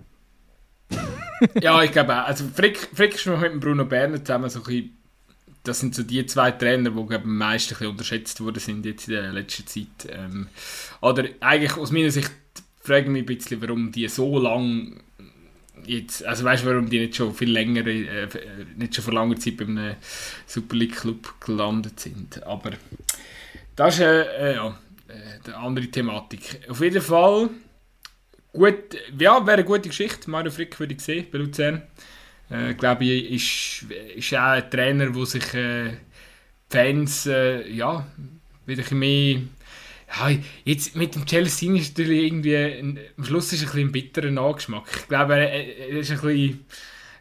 ja, ich glaube auch, also Frick, Frick ist mit Bruno Berner zusammen so ein bisschen das sind so die zwei Trainer, die am meisten unterschätzt worden sind jetzt in der letzten Zeit. Ähm, oder eigentlich aus meiner Sicht frage ich mich ein bisschen, warum die so lang jetzt, also weißt du, warum die nicht schon viel länger, äh, nicht schon vor langer Zeit bei einem Super League Club gelandet sind. Aber das ist äh, äh, ja, äh, eine andere Thematik. Auf jeden Fall gut, ja, wäre eine gute Geschichte. Mario Frick würde ich sehen bei Luzern äh, glaube ich, ist, ist auch ein Trainer, wo sich äh, Fans äh, ja, wieder ein mehr ja, jetzt mit dem Chelsea ist natürlich irgendwie am Schluss ist ein, bisschen ein bitterer Nachgeschmack. Ich glaube, er, er ist ein bisschen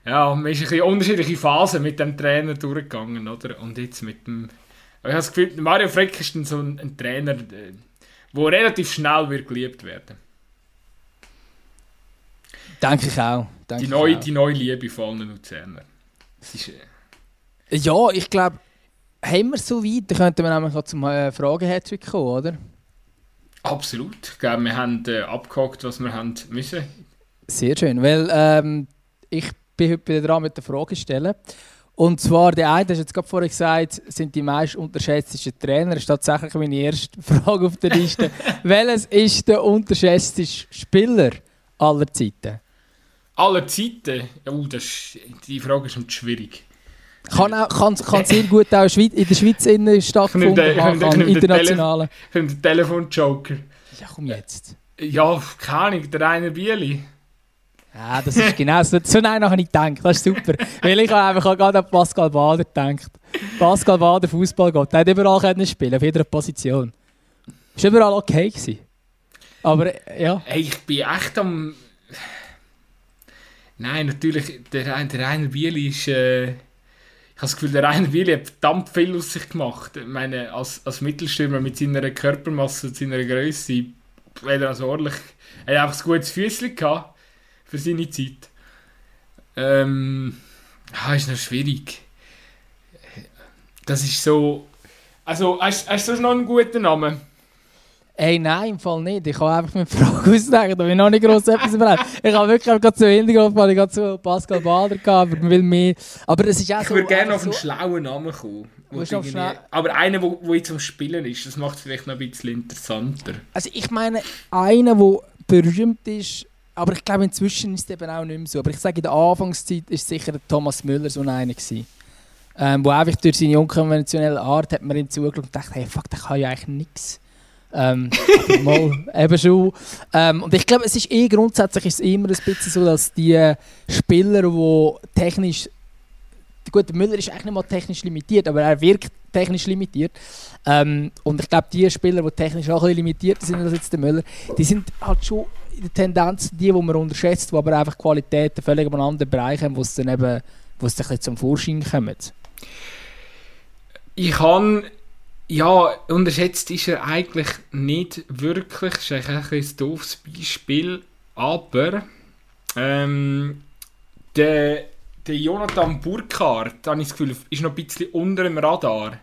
ja, man ist ein bisschen unterschiedliche Phasen mit dem Trainer durchgegangen, oder? Und jetzt mit dem ich habe das Gefühl, Mario Freck ist so ein, ein Trainer, der relativ schnell wird geliebt werden. Denke ich auch. Denke die, neue, die neue Liebe von allen Luzerner. Ist, äh... Ja, ich glaube, haben wir so weit, dann könnten wir nämlich auch zum äh, Fragen-Hattrick kommen, oder? Absolut. Ich glaube, wir haben äh, abgehakt, was wir haben müssen. Sehr schön, weil ähm, ich bin heute dran mit der Frage stellen. Und zwar, der eine, das hast jetzt gerade vorhin gesagt, sind die meist unterschätzten Trainer. Das ist tatsächlich meine erste Frage auf der Liste. Welches ist der unterschätzte Spieler aller Zeiten? Aller Zeiten? Oh, das, die Frage ist schwierig. Kann, auch, kann, kann sehr gut auch in der Schweiz innen kann, internationalen. Ich den Telefon-Joker. Ja, komm jetzt. Ja, keine Ahnung, der Rainer Bieli. Ja, das ist genau so. So nein, habe ich gedacht. Das ist super. Weil ich habe einfach gerade an Pascal Bader gedacht. Pascal Bader, Fußballgott. Der hat überall können spielen, auf jeder Position. Ist überall okay gewesen. Aber ja. Hey, ich bin echt am Nein, natürlich, der, der Rainer Bieli ist. Äh, ich habe das Gefühl, der Rainer Bieli hat verdammt viel aus sich gemacht. Ich meine, als, als Mittelstürmer mit seiner Körpermasse und seiner Größe, hat er also ordentlich. Er hat einfach ein gutes Füßchen gehabt für seine Zeit. Ähm. Ja, ist noch schwierig. Das ist so. Also, hast, hast du noch einen guten Namen? Ey, nein, im Fall nicht. Ich habe einfach mit Frage ausdenken, da bin ich noch nicht gross etwas überlegt. Ich habe wirklich einfach zu Hintergrund, weil ich gerade zu Pascal Bader gehabt, aber will mehr. Aber es ist auch ich würde gerne auf einen so schlauen Namen kommen. Aber einer, der wo, jetzt am Spielen ist, das macht es vielleicht noch ein bisschen interessanter. Also ich meine, einer, der berühmt ist, aber ich glaube inzwischen ist es eben auch nicht mehr so. Aber ich sage, in der Anfangszeit ist sicher Thomas Müller so einer gewesen. Ähm, wo einfach durch seine unkonventionelle Art hat man ihm zugeschaut und dachte, hey, fuck, der kann ja eigentlich nichts. Ähm, mal eben schon. Ähm, und ich glaube, es ist eh grundsätzlich ist immer ein bisschen so, dass die Spieler, die technisch gut, Müller ist eigentlich nicht mal technisch limitiert, aber er wirkt technisch limitiert. Ähm, und ich glaube, die Spieler, die technisch auch ein bisschen limitiert sind, als jetzt der Müller, die sind halt schon in der Tendenz die, die man unterschätzt, die aber einfach Qualitäten völlig an anderen Bereich haben, wo es dann eben wo es dann zum Vorschein kommt. Ich kann ja, unterschätzt ist er eigentlich nicht wirklich. Das ist eigentlich ein, doofes Beispiel. Aber ähm, der, der Jonathan Burkhardt, habe ich das Gefühl, ist noch ein bisschen unter dem Radar.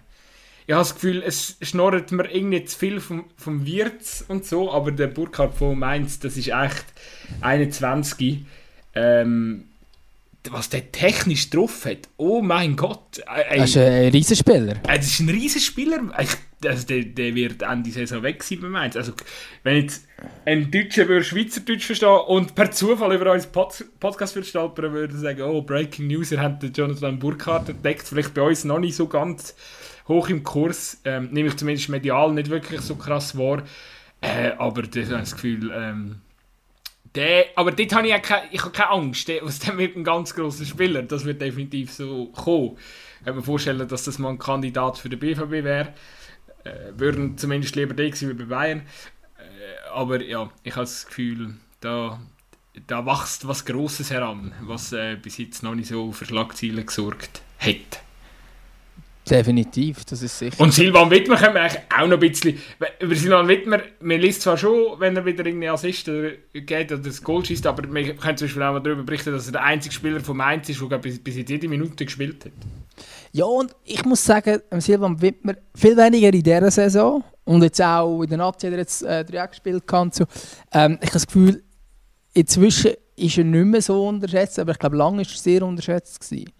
Ich habe das Gefühl, es schnorrt mir irgendwie zu viel vom, vom Wirtz und so, aber der Burkhardt von Mainz, das ist echt 21. Ähm, was der technisch drauf hat, oh mein Gott. Äh, das ist ein Riesenspieler. Das ist ein Riesenspieler. Also der, der wird Ende Saison weg sein bei Mainz. Also, wenn jetzt ein Deutscher würde Schweizerdeutsch verstehen und per Zufall über uns Pod Podcast würde stolpern, würde sagen, oh, Breaking News, ihr habt Jonathan Burkhardt entdeckt. Vielleicht bei uns noch nicht so ganz hoch im Kurs, ähm, nehme ich zumindest medial nicht wirklich so krass wahr. Äh, aber das, ich das Gefühl, ähm, der, aber dort habe ich, keine, ich habe keine Angst. Der, aus dem wird ein ganz großer Spieler. Das wird definitiv so kommen. Ich kann mir vorstellen, dass das mal ein Kandidat für den BVB wäre. Äh, würden zumindest lieber die wie bei Bayern. Äh, aber ja, ich habe das Gefühl, da, da wächst was Grosses heran, was äh, bis jetzt noch nicht so für Schlagzeilen gesorgt hat. Definitiv, das ist sicher. Und Silvan Wittmer können wir eigentlich auch noch ein bisschen. Über Silvan Wittmer, man liest zwar schon, wenn er wieder irgendwie Assist geht oder das Goal schießt, aber wir können zum Beispiel auch mal darüber berichten, dass er der einzige Spieler von Mainz ist, der bis, bis jetzt jede Minute gespielt hat. Ja, und ich muss sagen, Silvan Wittmer viel weniger in dieser Saison und jetzt auch in der Nazi hat er jetzt äh, drei gespielt. So. Ähm, ich habe das Gefühl, inzwischen ist er nicht mehr so unterschätzt, aber ich glaube, lange war er sehr unterschätzt. Gewesen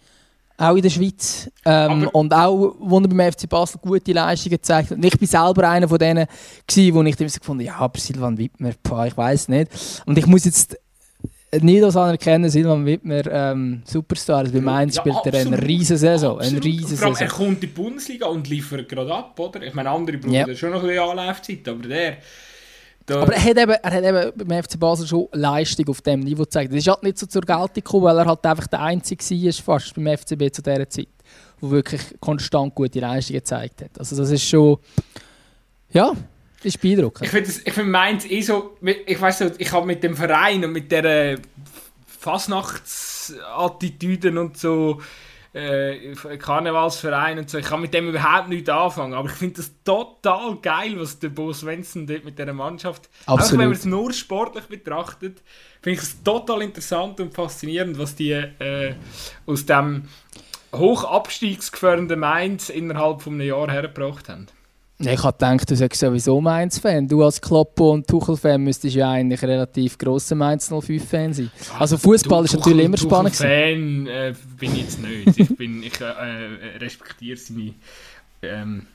auch in der Schweiz. Ähm, und auch, wo er beim FC Basel gute Leistungen gezeigt hat. Und ich war selber einer von denen, gewesen, wo ich immer so gefunden ja, aber Silvan Wittmer, boah, ich weiß nicht. Und ich muss jetzt nicht als anerkennen, Silvan Wittmer, ähm, Superstar. Also bei Mainz ja, spielt er eine riesige Saison. Eine riesen Saison. Er kommt in die Bundesliga und liefert gerade ab, oder? Ich meine, andere brauchen yep. schon noch ein bisschen Anlaufzeit, aber der da. Aber er hat, eben, er hat eben beim FC Basel schon Leistung auf diesem Niveau gezeigt. Das ist halt nicht so zur Geltung gekommen, weil er halt einfach der Einzige war fast beim FCB zu dieser Zeit, der wirklich konstant gute Leistungen gezeigt hat. Also das ist schon... Ja, das ist beeindruckend. Ich finde find Mainz eh so... Ich weiß so, ich habe mit dem Verein und mit dieser Fasnachtsattitüden und so äh, Karnevalsverein und so. Ich kann mit dem überhaupt nichts anfangen. Aber ich finde das total geil, was der Bo Svensson dort mit dieser Mannschaft. Absolut. Auch wenn man es nur sportlich betrachtet, finde ich es total interessant und faszinierend, was die äh, aus dem hochabstiegsgefährdenden Mainz innerhalb von einem Jahr hergebracht haben. Ich habe gedacht, du sagst sowieso Mainz-Fan. Du als Kloppo- und Tuchel-Fan müsstest ja eigentlich relativ grosser Mainz 05-Fan sein. Also Fußball ist natürlich immer spannend. Fan äh, bin ich jetzt nicht. Ich, bin, ich äh, respektiere seine... Ähm,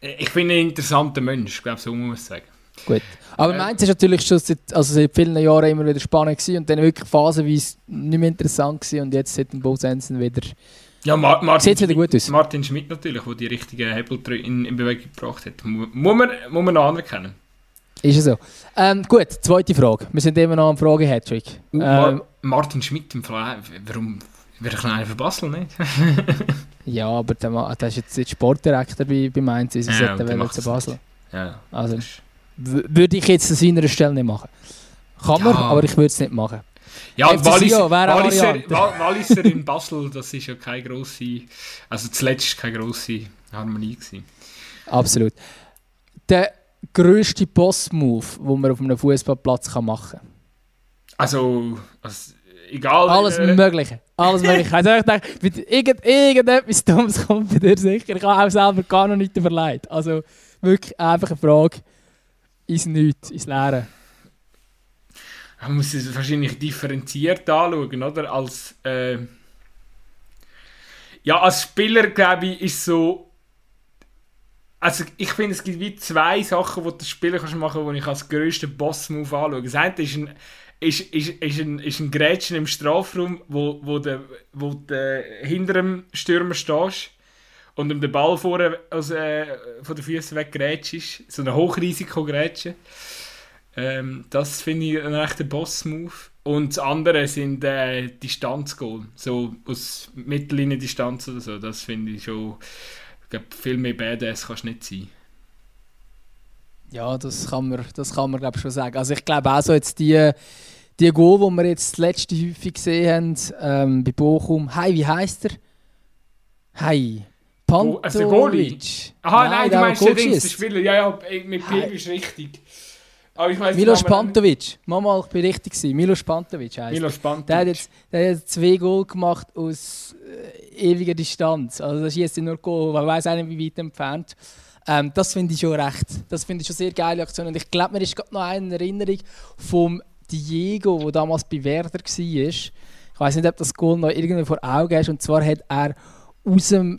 ich bin ein interessanter Mensch, ich glaube, so muss man sagen. Gut. Aber äh, Mainz ist natürlich schon seit, also seit vielen Jahren immer wieder spannend gewesen und dann wirklich phasenweise nicht mehr interessant gewesen und jetzt seit dem Bo Sensen wieder ja, Mar Martin, Sieht wieder gut aus. Martin Schmidt natürlich, der die richtigen Hebel in, in Bewegung gebracht hat. Muss man, muss man noch anerkennen. Ist es so. Ähm, gut, zweite Frage. Wir sind immer noch am Frage-Hattrick. Uh, ähm, Martin Schmidt im Fall, warum wird er kleiner für Basel nicht? ja, aber der, der ist jetzt Sportdirektor bei, bei Mainz, sie ja, sollte zu Basel. Ja, also, würde ich jetzt an seiner Stelle nicht machen. Kann man, aber ich würde es nicht machen. Ja, und Wallis, Walliser, Walliser in Basel, das ist ja keine grosse, also zuletzt keine grosse Harmonie gewesen. Absolut. Der grösste Boss-Move, den man auf einem Fußballplatz machen kann? Also, also egal. Alles äh, Mögliche. Alles Mögliche. also ich denke, irgend, irgendetwas Dummes kommt bei dir sicher. Ich habe auch selber gar noch nicht überlegt. Also wirklich einfach eine Frage ins Nichts, ins Leere man muss es wahrscheinlich differenziert anschauen, oder? Als, äh, ja, als Spieler, glaube ich, ist so. Also, ich finde, es gibt wie zwei Sachen, die der Spieler kannst machen kannst, die ich als grössten Boss-Move anschaue. Das eine ist ein, ist, ist, ist ein, ist ein Grätschen im Strafraum, wo, wo du wo de hinter dem Stürmer stehst und um den Ball vorne also, äh, von den Füßen weg grätschst. So ein Hochrisiko-Grätschen. Ähm, das finde ich ein echter Boss-Move. Und das andere sind äh, Distanzgoal. So aus Mittellinie-Distanz oder so. Das finde ich schon. Ich glaube, viel mehr Badass kannst du nicht sein. Ja, das kann man, das kann man glaube schon sagen. Also ich glaube auch so jetzt die, die Goal, die wir jetzt das letzte häufig gesehen haben, ähm, bei Bochum. Hey, wie heißt er? Hey. Pantovic. Also Goalie? Aha, nein, nein du meinst den Dings, der Spieler. Ja, ja, mit P ist richtig. Aber ich weiss Milos Pantovic, Mama, ich bin richtig gewesen. Milos Pantovic heisst Milos Pantovic. Der hat jetzt, der hat zwei Goal gemacht aus äh, ewiger Distanz. Also das schießt nur Goal, weil weiß nicht, wie weit entfernt. Ähm, das finde ich schon recht. Das finde ich schon sehr geile Aktion. Und ich glaube, mir ist gerade noch eine Erinnerung vom Diego, der damals bei Werder war. Ich Ich weiß nicht, ob das Goal noch irgendwie vor Augen hast. Und zwar hat er aus dem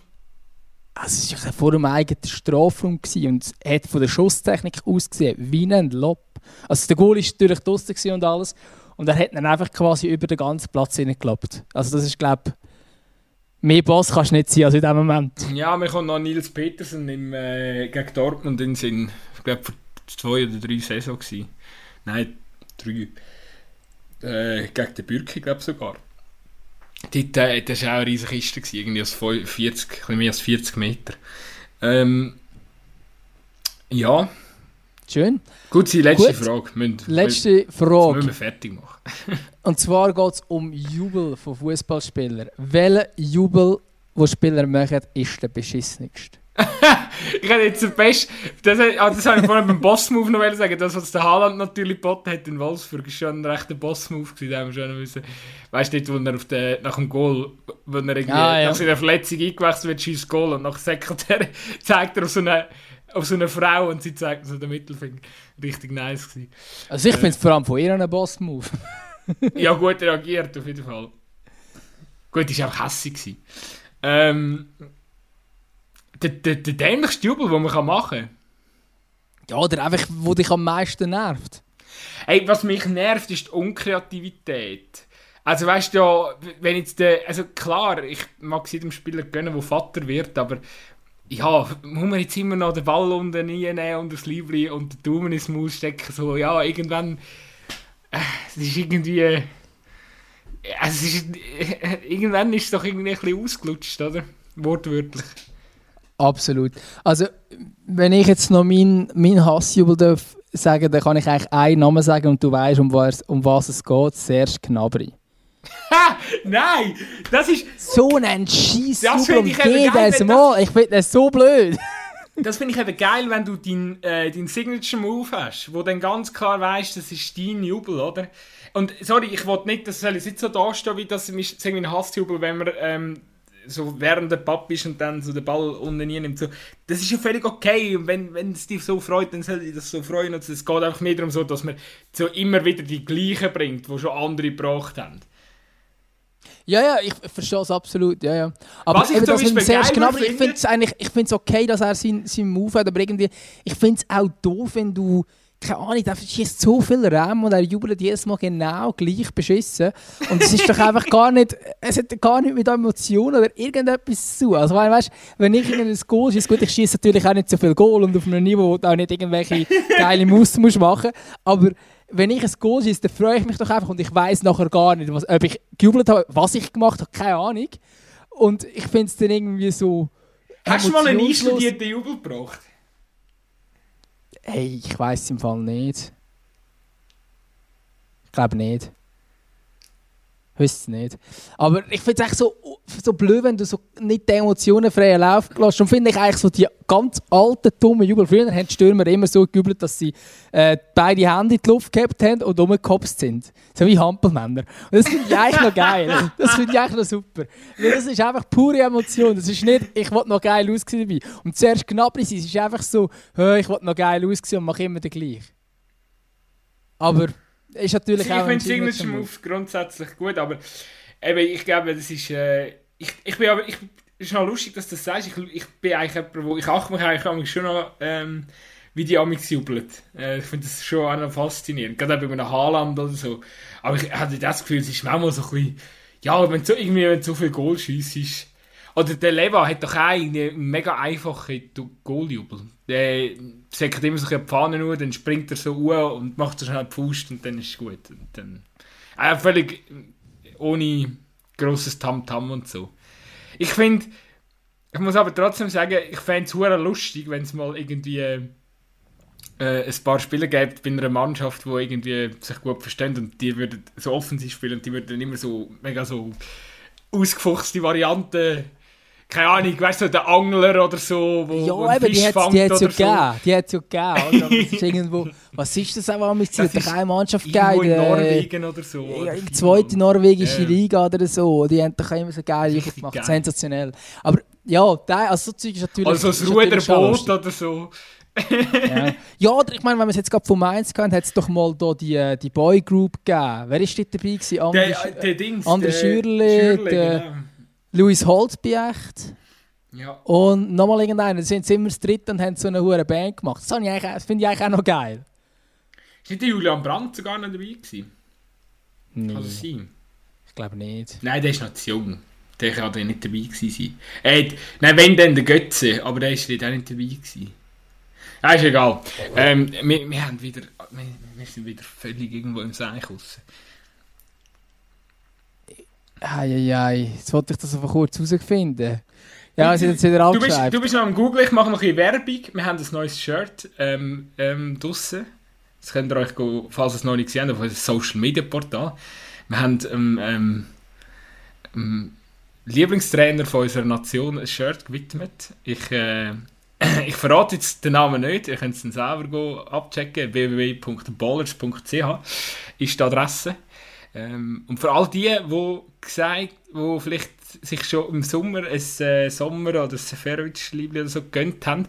also es war vor dem eigenen Strafraum und hat von der Schusstechnik ausgesehen wie ein Lob. Also der Goal war natürlich draußen und alles und er hat dann einfach quasi über den ganzen Platz hineingeklappt. Also das ist, glaube ich, mehr Boss kannst du nicht sein als in diesem Moment. Ja, mir kommt noch Nils Petersen im, äh, gegen Dortmund in Sinn. Ich glaube, vor zwei oder drei Saison gewesen. Nein, drei. Äh, gegen den Bürki, glaube ich sogar. Dort, äh, das war auch eine riesige Kiste, irgendwie als 40, mehr als 40 Meter. Ähm, ja. Schön. Gut, die letzte Gut. Frage. Müssen, letzte Frage. müssen wir fertig machen. Und zwar geht es um Jubel von Fußballspielern. Welcher Jubel, den Spieler machen, ist der beschissenigste? ich hätte jetzt den Best. Das, ah, das habe ich vorhin beim Boss-Move noch sagen. Das, was der Haaland natürlich geboten hat in Wolfsburg, ist schon ein rechter Boss-Move gewesen. haben wir schon müssen. Weißt du nicht, wo er auf den, nach dem Goal, wenn er irgendwie ah, ja. nach seiner Verletzung eingewechselt wird, schießt Goal und nach Sekretär zeigt er auf so eine auf so eine Frau und sie zeigt so den Mittelfinger. Richtig nice gewesen. Also ich äh, finde es vor allem von ihr ein Boss-Move. ja, gut reagiert auf jeden Fall. Gut, ist auch hässlich Ähm, der, der, der dämlichste Jubel, den man machen kann. Ja, oder einfach, wo dich am meisten nervt. Hey, was mich nervt, ist die Unkreativität. Also weißt du ja, wenn jetzt der, also klar, ich mag es jedem Spieler gönnen, der Vater wird, aber ja, muss man jetzt immer noch den Ball unten nehmen und das Liebling und den Daumen ins Maus stecken, so, ja, irgendwann, äh, es ist irgendwie, äh, ist, äh, irgendwann ist es doch irgendwie ein bisschen ausgelutscht, oder? Wortwörtlich. Absolut. Also, wenn ich jetzt noch meinen mein Hassjubel darf sagen, dann kann ich eigentlich einen Namen sagen und du weißt, um was, um was es geht. Serge Gnabry. Nein! Das ist... So ein Scheiss-Jubel um jedes Mal. Ich finde das so blöd. das finde ich eben geil, wenn du deinen äh, dein Signature-Move hast, wo dann ganz klar weißt, das ist dein Jubel, oder? Und sorry, ich wollte nicht, dass es jetzt so dastehen, wie das ist irgendwie ein Hassjubel, wenn man ähm, so während der Papp ist und dann so den Ball unten nimmt. So. Das ist ja völlig okay. Und wenn, wenn es dich so freut, dann soll dich das so freuen. Und es geht einfach mehr darum, so, dass man so immer wieder die gleichen bringt, die schon andere gebracht haben. Ja, ja, ich verstehe es absolut, ja, ja. Aber Was ich eben, das mit Serge Gnabry, ich finde es eigentlich, ich finde es okay, dass er seinen sein Move hat, aber irgendwie, ich finde es auch doof, wenn du keine Ahnung, der schießt so viel Rahmen und er jubelt jedes Mal genau gleich beschissen. Und es ist doch einfach gar nicht, es hat gar nicht mit Emotionen oder irgendetwas zu. Also weißt, wenn ich in ein Goal schieße, gut, ich schieße natürlich auch nicht so viel Goal und auf einem Niveau, wo du auch nicht irgendwelche geile Muster musst machen aber wenn ich ein Goal schieße, dann freue ich mich doch einfach und ich weiß nachher gar nicht, was, ob ich gejubelt habe, was ich gemacht habe, keine Ahnung. Und ich finde es dann irgendwie so. Hast du mal einen einstudierten Jubel gebracht? Hey, ich weiß im Fall nicht. Ich glaube nicht. Wüsste nicht. Aber ich finde es echt so, so blöd, wenn du so nicht die Emotionen freien Lauf lässt. Und finde ich eigentlich so die ganz alten, dummen Jubel. Früher haben die Stürmer immer so gejubelt, dass sie äh, beide Hände in die Luft gehabt haben und umgekopst sind. So wie Hampelmänner. Und das finde ich eigentlich noch geil. Das finde ich eigentlich noch super. Weil das ist einfach pure Emotion. Das ist nicht, ich will noch geil aussehen dabei. Und zuerst knapp sein, es ist einfach so, ich will noch geil aussehen und mache immer den gleich. Aber ist natürlich ich auch finde Signature Move grundsätzlich gut, aber eben, ich glaube, das ist. Äh, ich, ich bin aber. Ich, ist noch lustig, dass du das sagst. Ich, ich bin eigentlich jemand, wo ich achte mich eigentlich schon noch, ähm, wie die Amix jubelt. Äh, ich finde das schon auch noch faszinierend. Gerade bei einem Haaland oder so. Aber ich hatte das Gefühl, es ist manchmal so ein bisschen. Ja, wenn du irgendwie wenn du so viel Goal schießt, oder der Leva hat doch auch einen mega einfachen Goaljubel. Der säckt immer so eine Pfanne nur, dann springt er so uhr und macht so schnell die Faust und dann ist es gut. Und dann, äh, völlig ohne grosses Tamtam -Tam und so. Ich finde, ich muss aber trotzdem sagen, ich fände es lustig, wenn es mal irgendwie äh, ein paar Spieler gibt bei einer Mannschaft, die irgendwie sich gut verstehen und die würden so offensiv spielen und die würden dann immer so mega so ausgefuchste Varianten keine Ahnung, weißt du, der Angler oder so, wo, ja, wo eben, Fisch die hat, die hat's oder ja so. Die hat es ja gegeben. Oder? ist irgendwo, was ist das auch mit Es hat keine Mannschaft gegeben. in Norwegen oder so. Ja, die zweite norwegische ja. Liga oder so. Die haben doch immer so geil gemacht. Geil. Sensationell. Aber ja, der, also so Zeug ist natürlich... Also das Ruderboot oder so. ja. ja, oder ich meine, wenn wir es jetzt gerade von Mainz hatten, hat es doch mal da die, äh, die Boy Group gegeben. Wer ist dort dabei gewesen? André, Der, der Dings. André der Schürrle, Schürrle, der- genau. Luis Holzbiecht Ja. und nochmal irgendeiner. Sind sie immer das dritte und haben so eine hohe Band gemacht. Das, ich finde ich eigentlich auch noch geil. Ist nicht der Julian Brandt sogar noch dabei gewesen? Nee, Kann das sein? ich glaube nicht. Nein, der ist noch zu jung. Der kann da nicht dabei gewesen sein. Hat, nein, wenn dann der Götze, aber der ist auch nicht dabei gewesen. Ja, ist egal. Ähm, wir, wir, haben wieder, wir, wir sind wieder völlig irgendwo im Seich raus. Eieiei, jetzt wollte ich das einfach kurz herausfinden. Ja, sie jetzt wieder Du bist, du bist noch am Google, ich mache noch ein bisschen Werbung. Wir haben ein neues Shirt ähm, ähm, draussen. Das könnt ihr euch, go, falls ihr es noch nicht gesehen habt, auf unserem Social Media Portal. Wir haben ähm, ähm, ähm, Lieblingstrainer von unserer Nation ein Shirt gewidmet. Ich, äh, ich verrate jetzt den Namen nicht, ihr könnt es dann selber go abchecken. www.ballers.ch ist die Adresse. Ähm, und für all die, die gesagt, wo vielleicht sich schon im Sommer ein äh, Sommer oder ein Seferovic-Liebli oder so gegönnt haben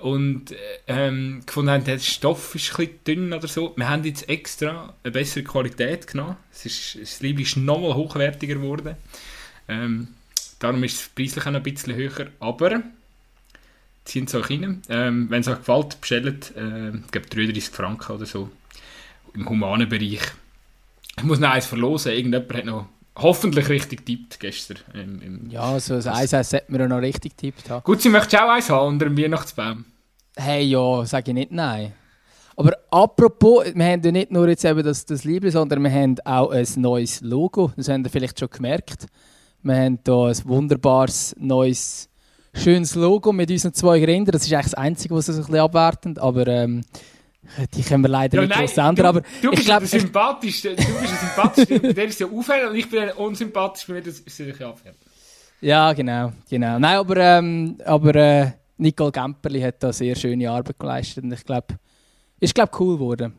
und äh, ähm, gefunden haben, der Stoff ist ein bisschen dünn oder so, wir haben jetzt extra eine bessere Qualität genommen. Es ist, das Liebli ist nochmal hochwertiger geworden. Ähm, darum ist es preislich auch noch ein bisschen höher, aber ziehen es euch rein. Ähm, Wenn es euch gefällt, bestellt, äh, ich glaube 33 Franken oder so im humanen Bereich. Ich muss noch eins verlosen. Irgendjemand hat noch hoffentlich richtig getippt gestern. Im, im Ja, so ein Eis sollte man ja noch richtig haben. Gut, sie möchte auch eins haben unter dem Weihnachtsbaum. Hey, ja, sage ich nicht nein. Aber apropos, wir haben ja nicht nur jetzt eben das, das Liebe, sondern wir haben auch ein neues Logo. Das habt ihr vielleicht schon gemerkt. Wir haben hier ein wunderbares, neues, schönes Logo mit unseren zwei Grindern. Das ist eigentlich das Einzige, was es ein bisschen abwertend, aber ähm, die können wir leider nicht groß ändern. du, Aber du ich bist glaube, der sympathischste. Du bist der sympathischste. bei dir ist ja auffällig und ich bin der unsympathisch. Bei mir ist sicher abfällig. Ja, genau, genau. Nein, aber, ähm, aber äh, Nicole Gemperli hat da sehr schöne Arbeit geleistet und ich glaube, ist glaube cool geworden,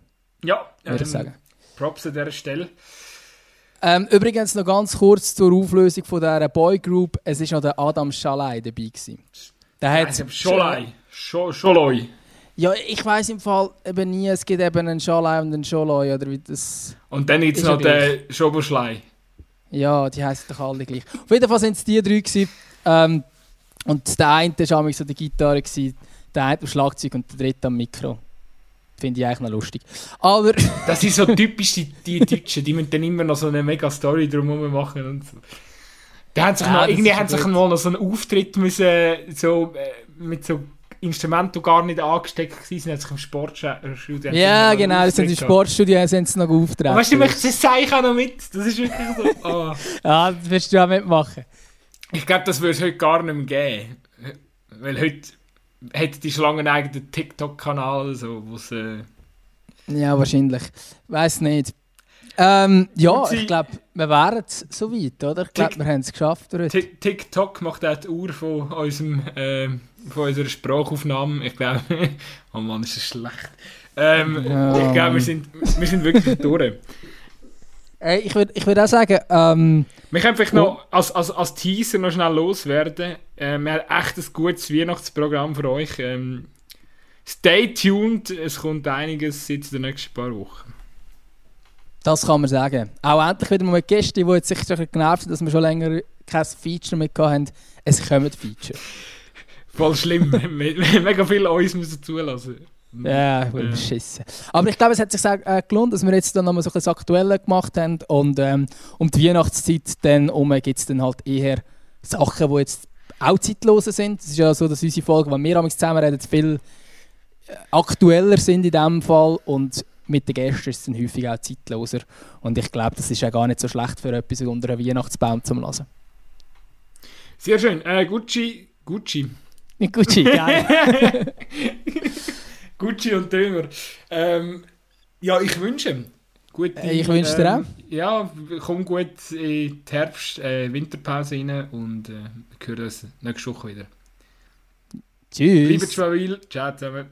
Ja, würde ich sagen. Props an dieser Stelle. Ähm, übrigens noch ganz kurz zur Auflösung von dieser Boygroup. Es war noch der Adam Schalay dabei. Gewesen. Der hat, Also, Scholei. Ja, ich weiß im Fall eben nie, es gibt eben einen Schalay und einen Scholoi oder wie das... Und dann gibt es noch den Schoberschlei. Ja, die heißen doch alle gleich. Auf jeden Fall waren es die drei. Gewesen. Ähm, und der eine war so die Gitarre, gewesen, der eine am Schlagzeug und der dritte am Mikro. Finde ich eigentlich noch lustig. Aber... Das sind so typisch die, die Deutschen, die müssen dann immer noch so eine mega Story drumherum machen und so. Die haben sich Ja, mal, irgendwie haben sich mal noch so einen Auftritt müssen, so, äh, mit so Instrumenten, die gar nicht angesteckt waren, haben sich im Sportstudio... ja, genau, das sind die Sportstudien, sind sie noch auftreten. Weißt du, ich möchte das ich auch noch mit. Das ist wirklich so. Oh. Ja, das wirst du auch mitmachen. Ich glaube, das würde es heute gar nicht mehr geben. Weil heute hat die Schlange einen eigenen TikTok-Kanal, so, wo es... Äh, Ja, wahrscheinlich. Weiß nicht. Ähm, ja, sie- ich glaube, wir wären so weit, oder? Ich glaube, wir haben es geschafft. TikTok macht auch die Uhr von, unserem, ähm, von unserer Sprachaufnahme. Ich glaube, oh Mann, ist das schlecht. Ähm, Ja, ich glaube, wir sind, wir sind wirklich durch. Äh, ich würde ich würd auch sagen, ähm, Wir können vielleicht noch als, als, als Teaser noch schnell loswerden. Ähm, wir haben echt ein gutes Weihnachtsprogramm für euch. Ähm, stay tuned, es kommt einiges jetzt in den nächsten paar Wochen. das kann man sagen. Auch endlich wieder mal mit Gästen, die jetzt sicher genervt sind, dass wir schon länger kein Feature mehr hatten. Es kommen Feature. Voll schlimm. Me- Mega viele uns müssen zulassen. Ja, will beschissen. Aber ich glaube, es hat sich äh, gelohnt, dass wir jetzt dann nochmal so ein bisschen das Aktuelle gemacht haben. Und ähm, um die Weihnachtszeit dann gibt es dann halt eher Sachen, die jetzt auch zeitlos sind. Es ist ja so, dass unsere Folgen, wenn wir zusammen reden, viel äh, aktueller sind in diesem Fall. Und mit den Gästen ist es dann häufig auch zeitloser. Und ich glaube, das ist ja gar nicht so schlecht für etwas unter einem Weihnachtsbaum zu lassen. Sehr schön. Äh, Gucci, Gucci. Nicht Gucci, geil. Gucci und Dömer. Ähm, ja, ich wünsche. Gute, Äh, ich wünsche dir ähm, Ja, komm gut in die Herbst-, äh, Winterpause rein und äh, wir hören uns nächste Woche wieder. Tschüss. Bleibt stabil. Ciao zusammen.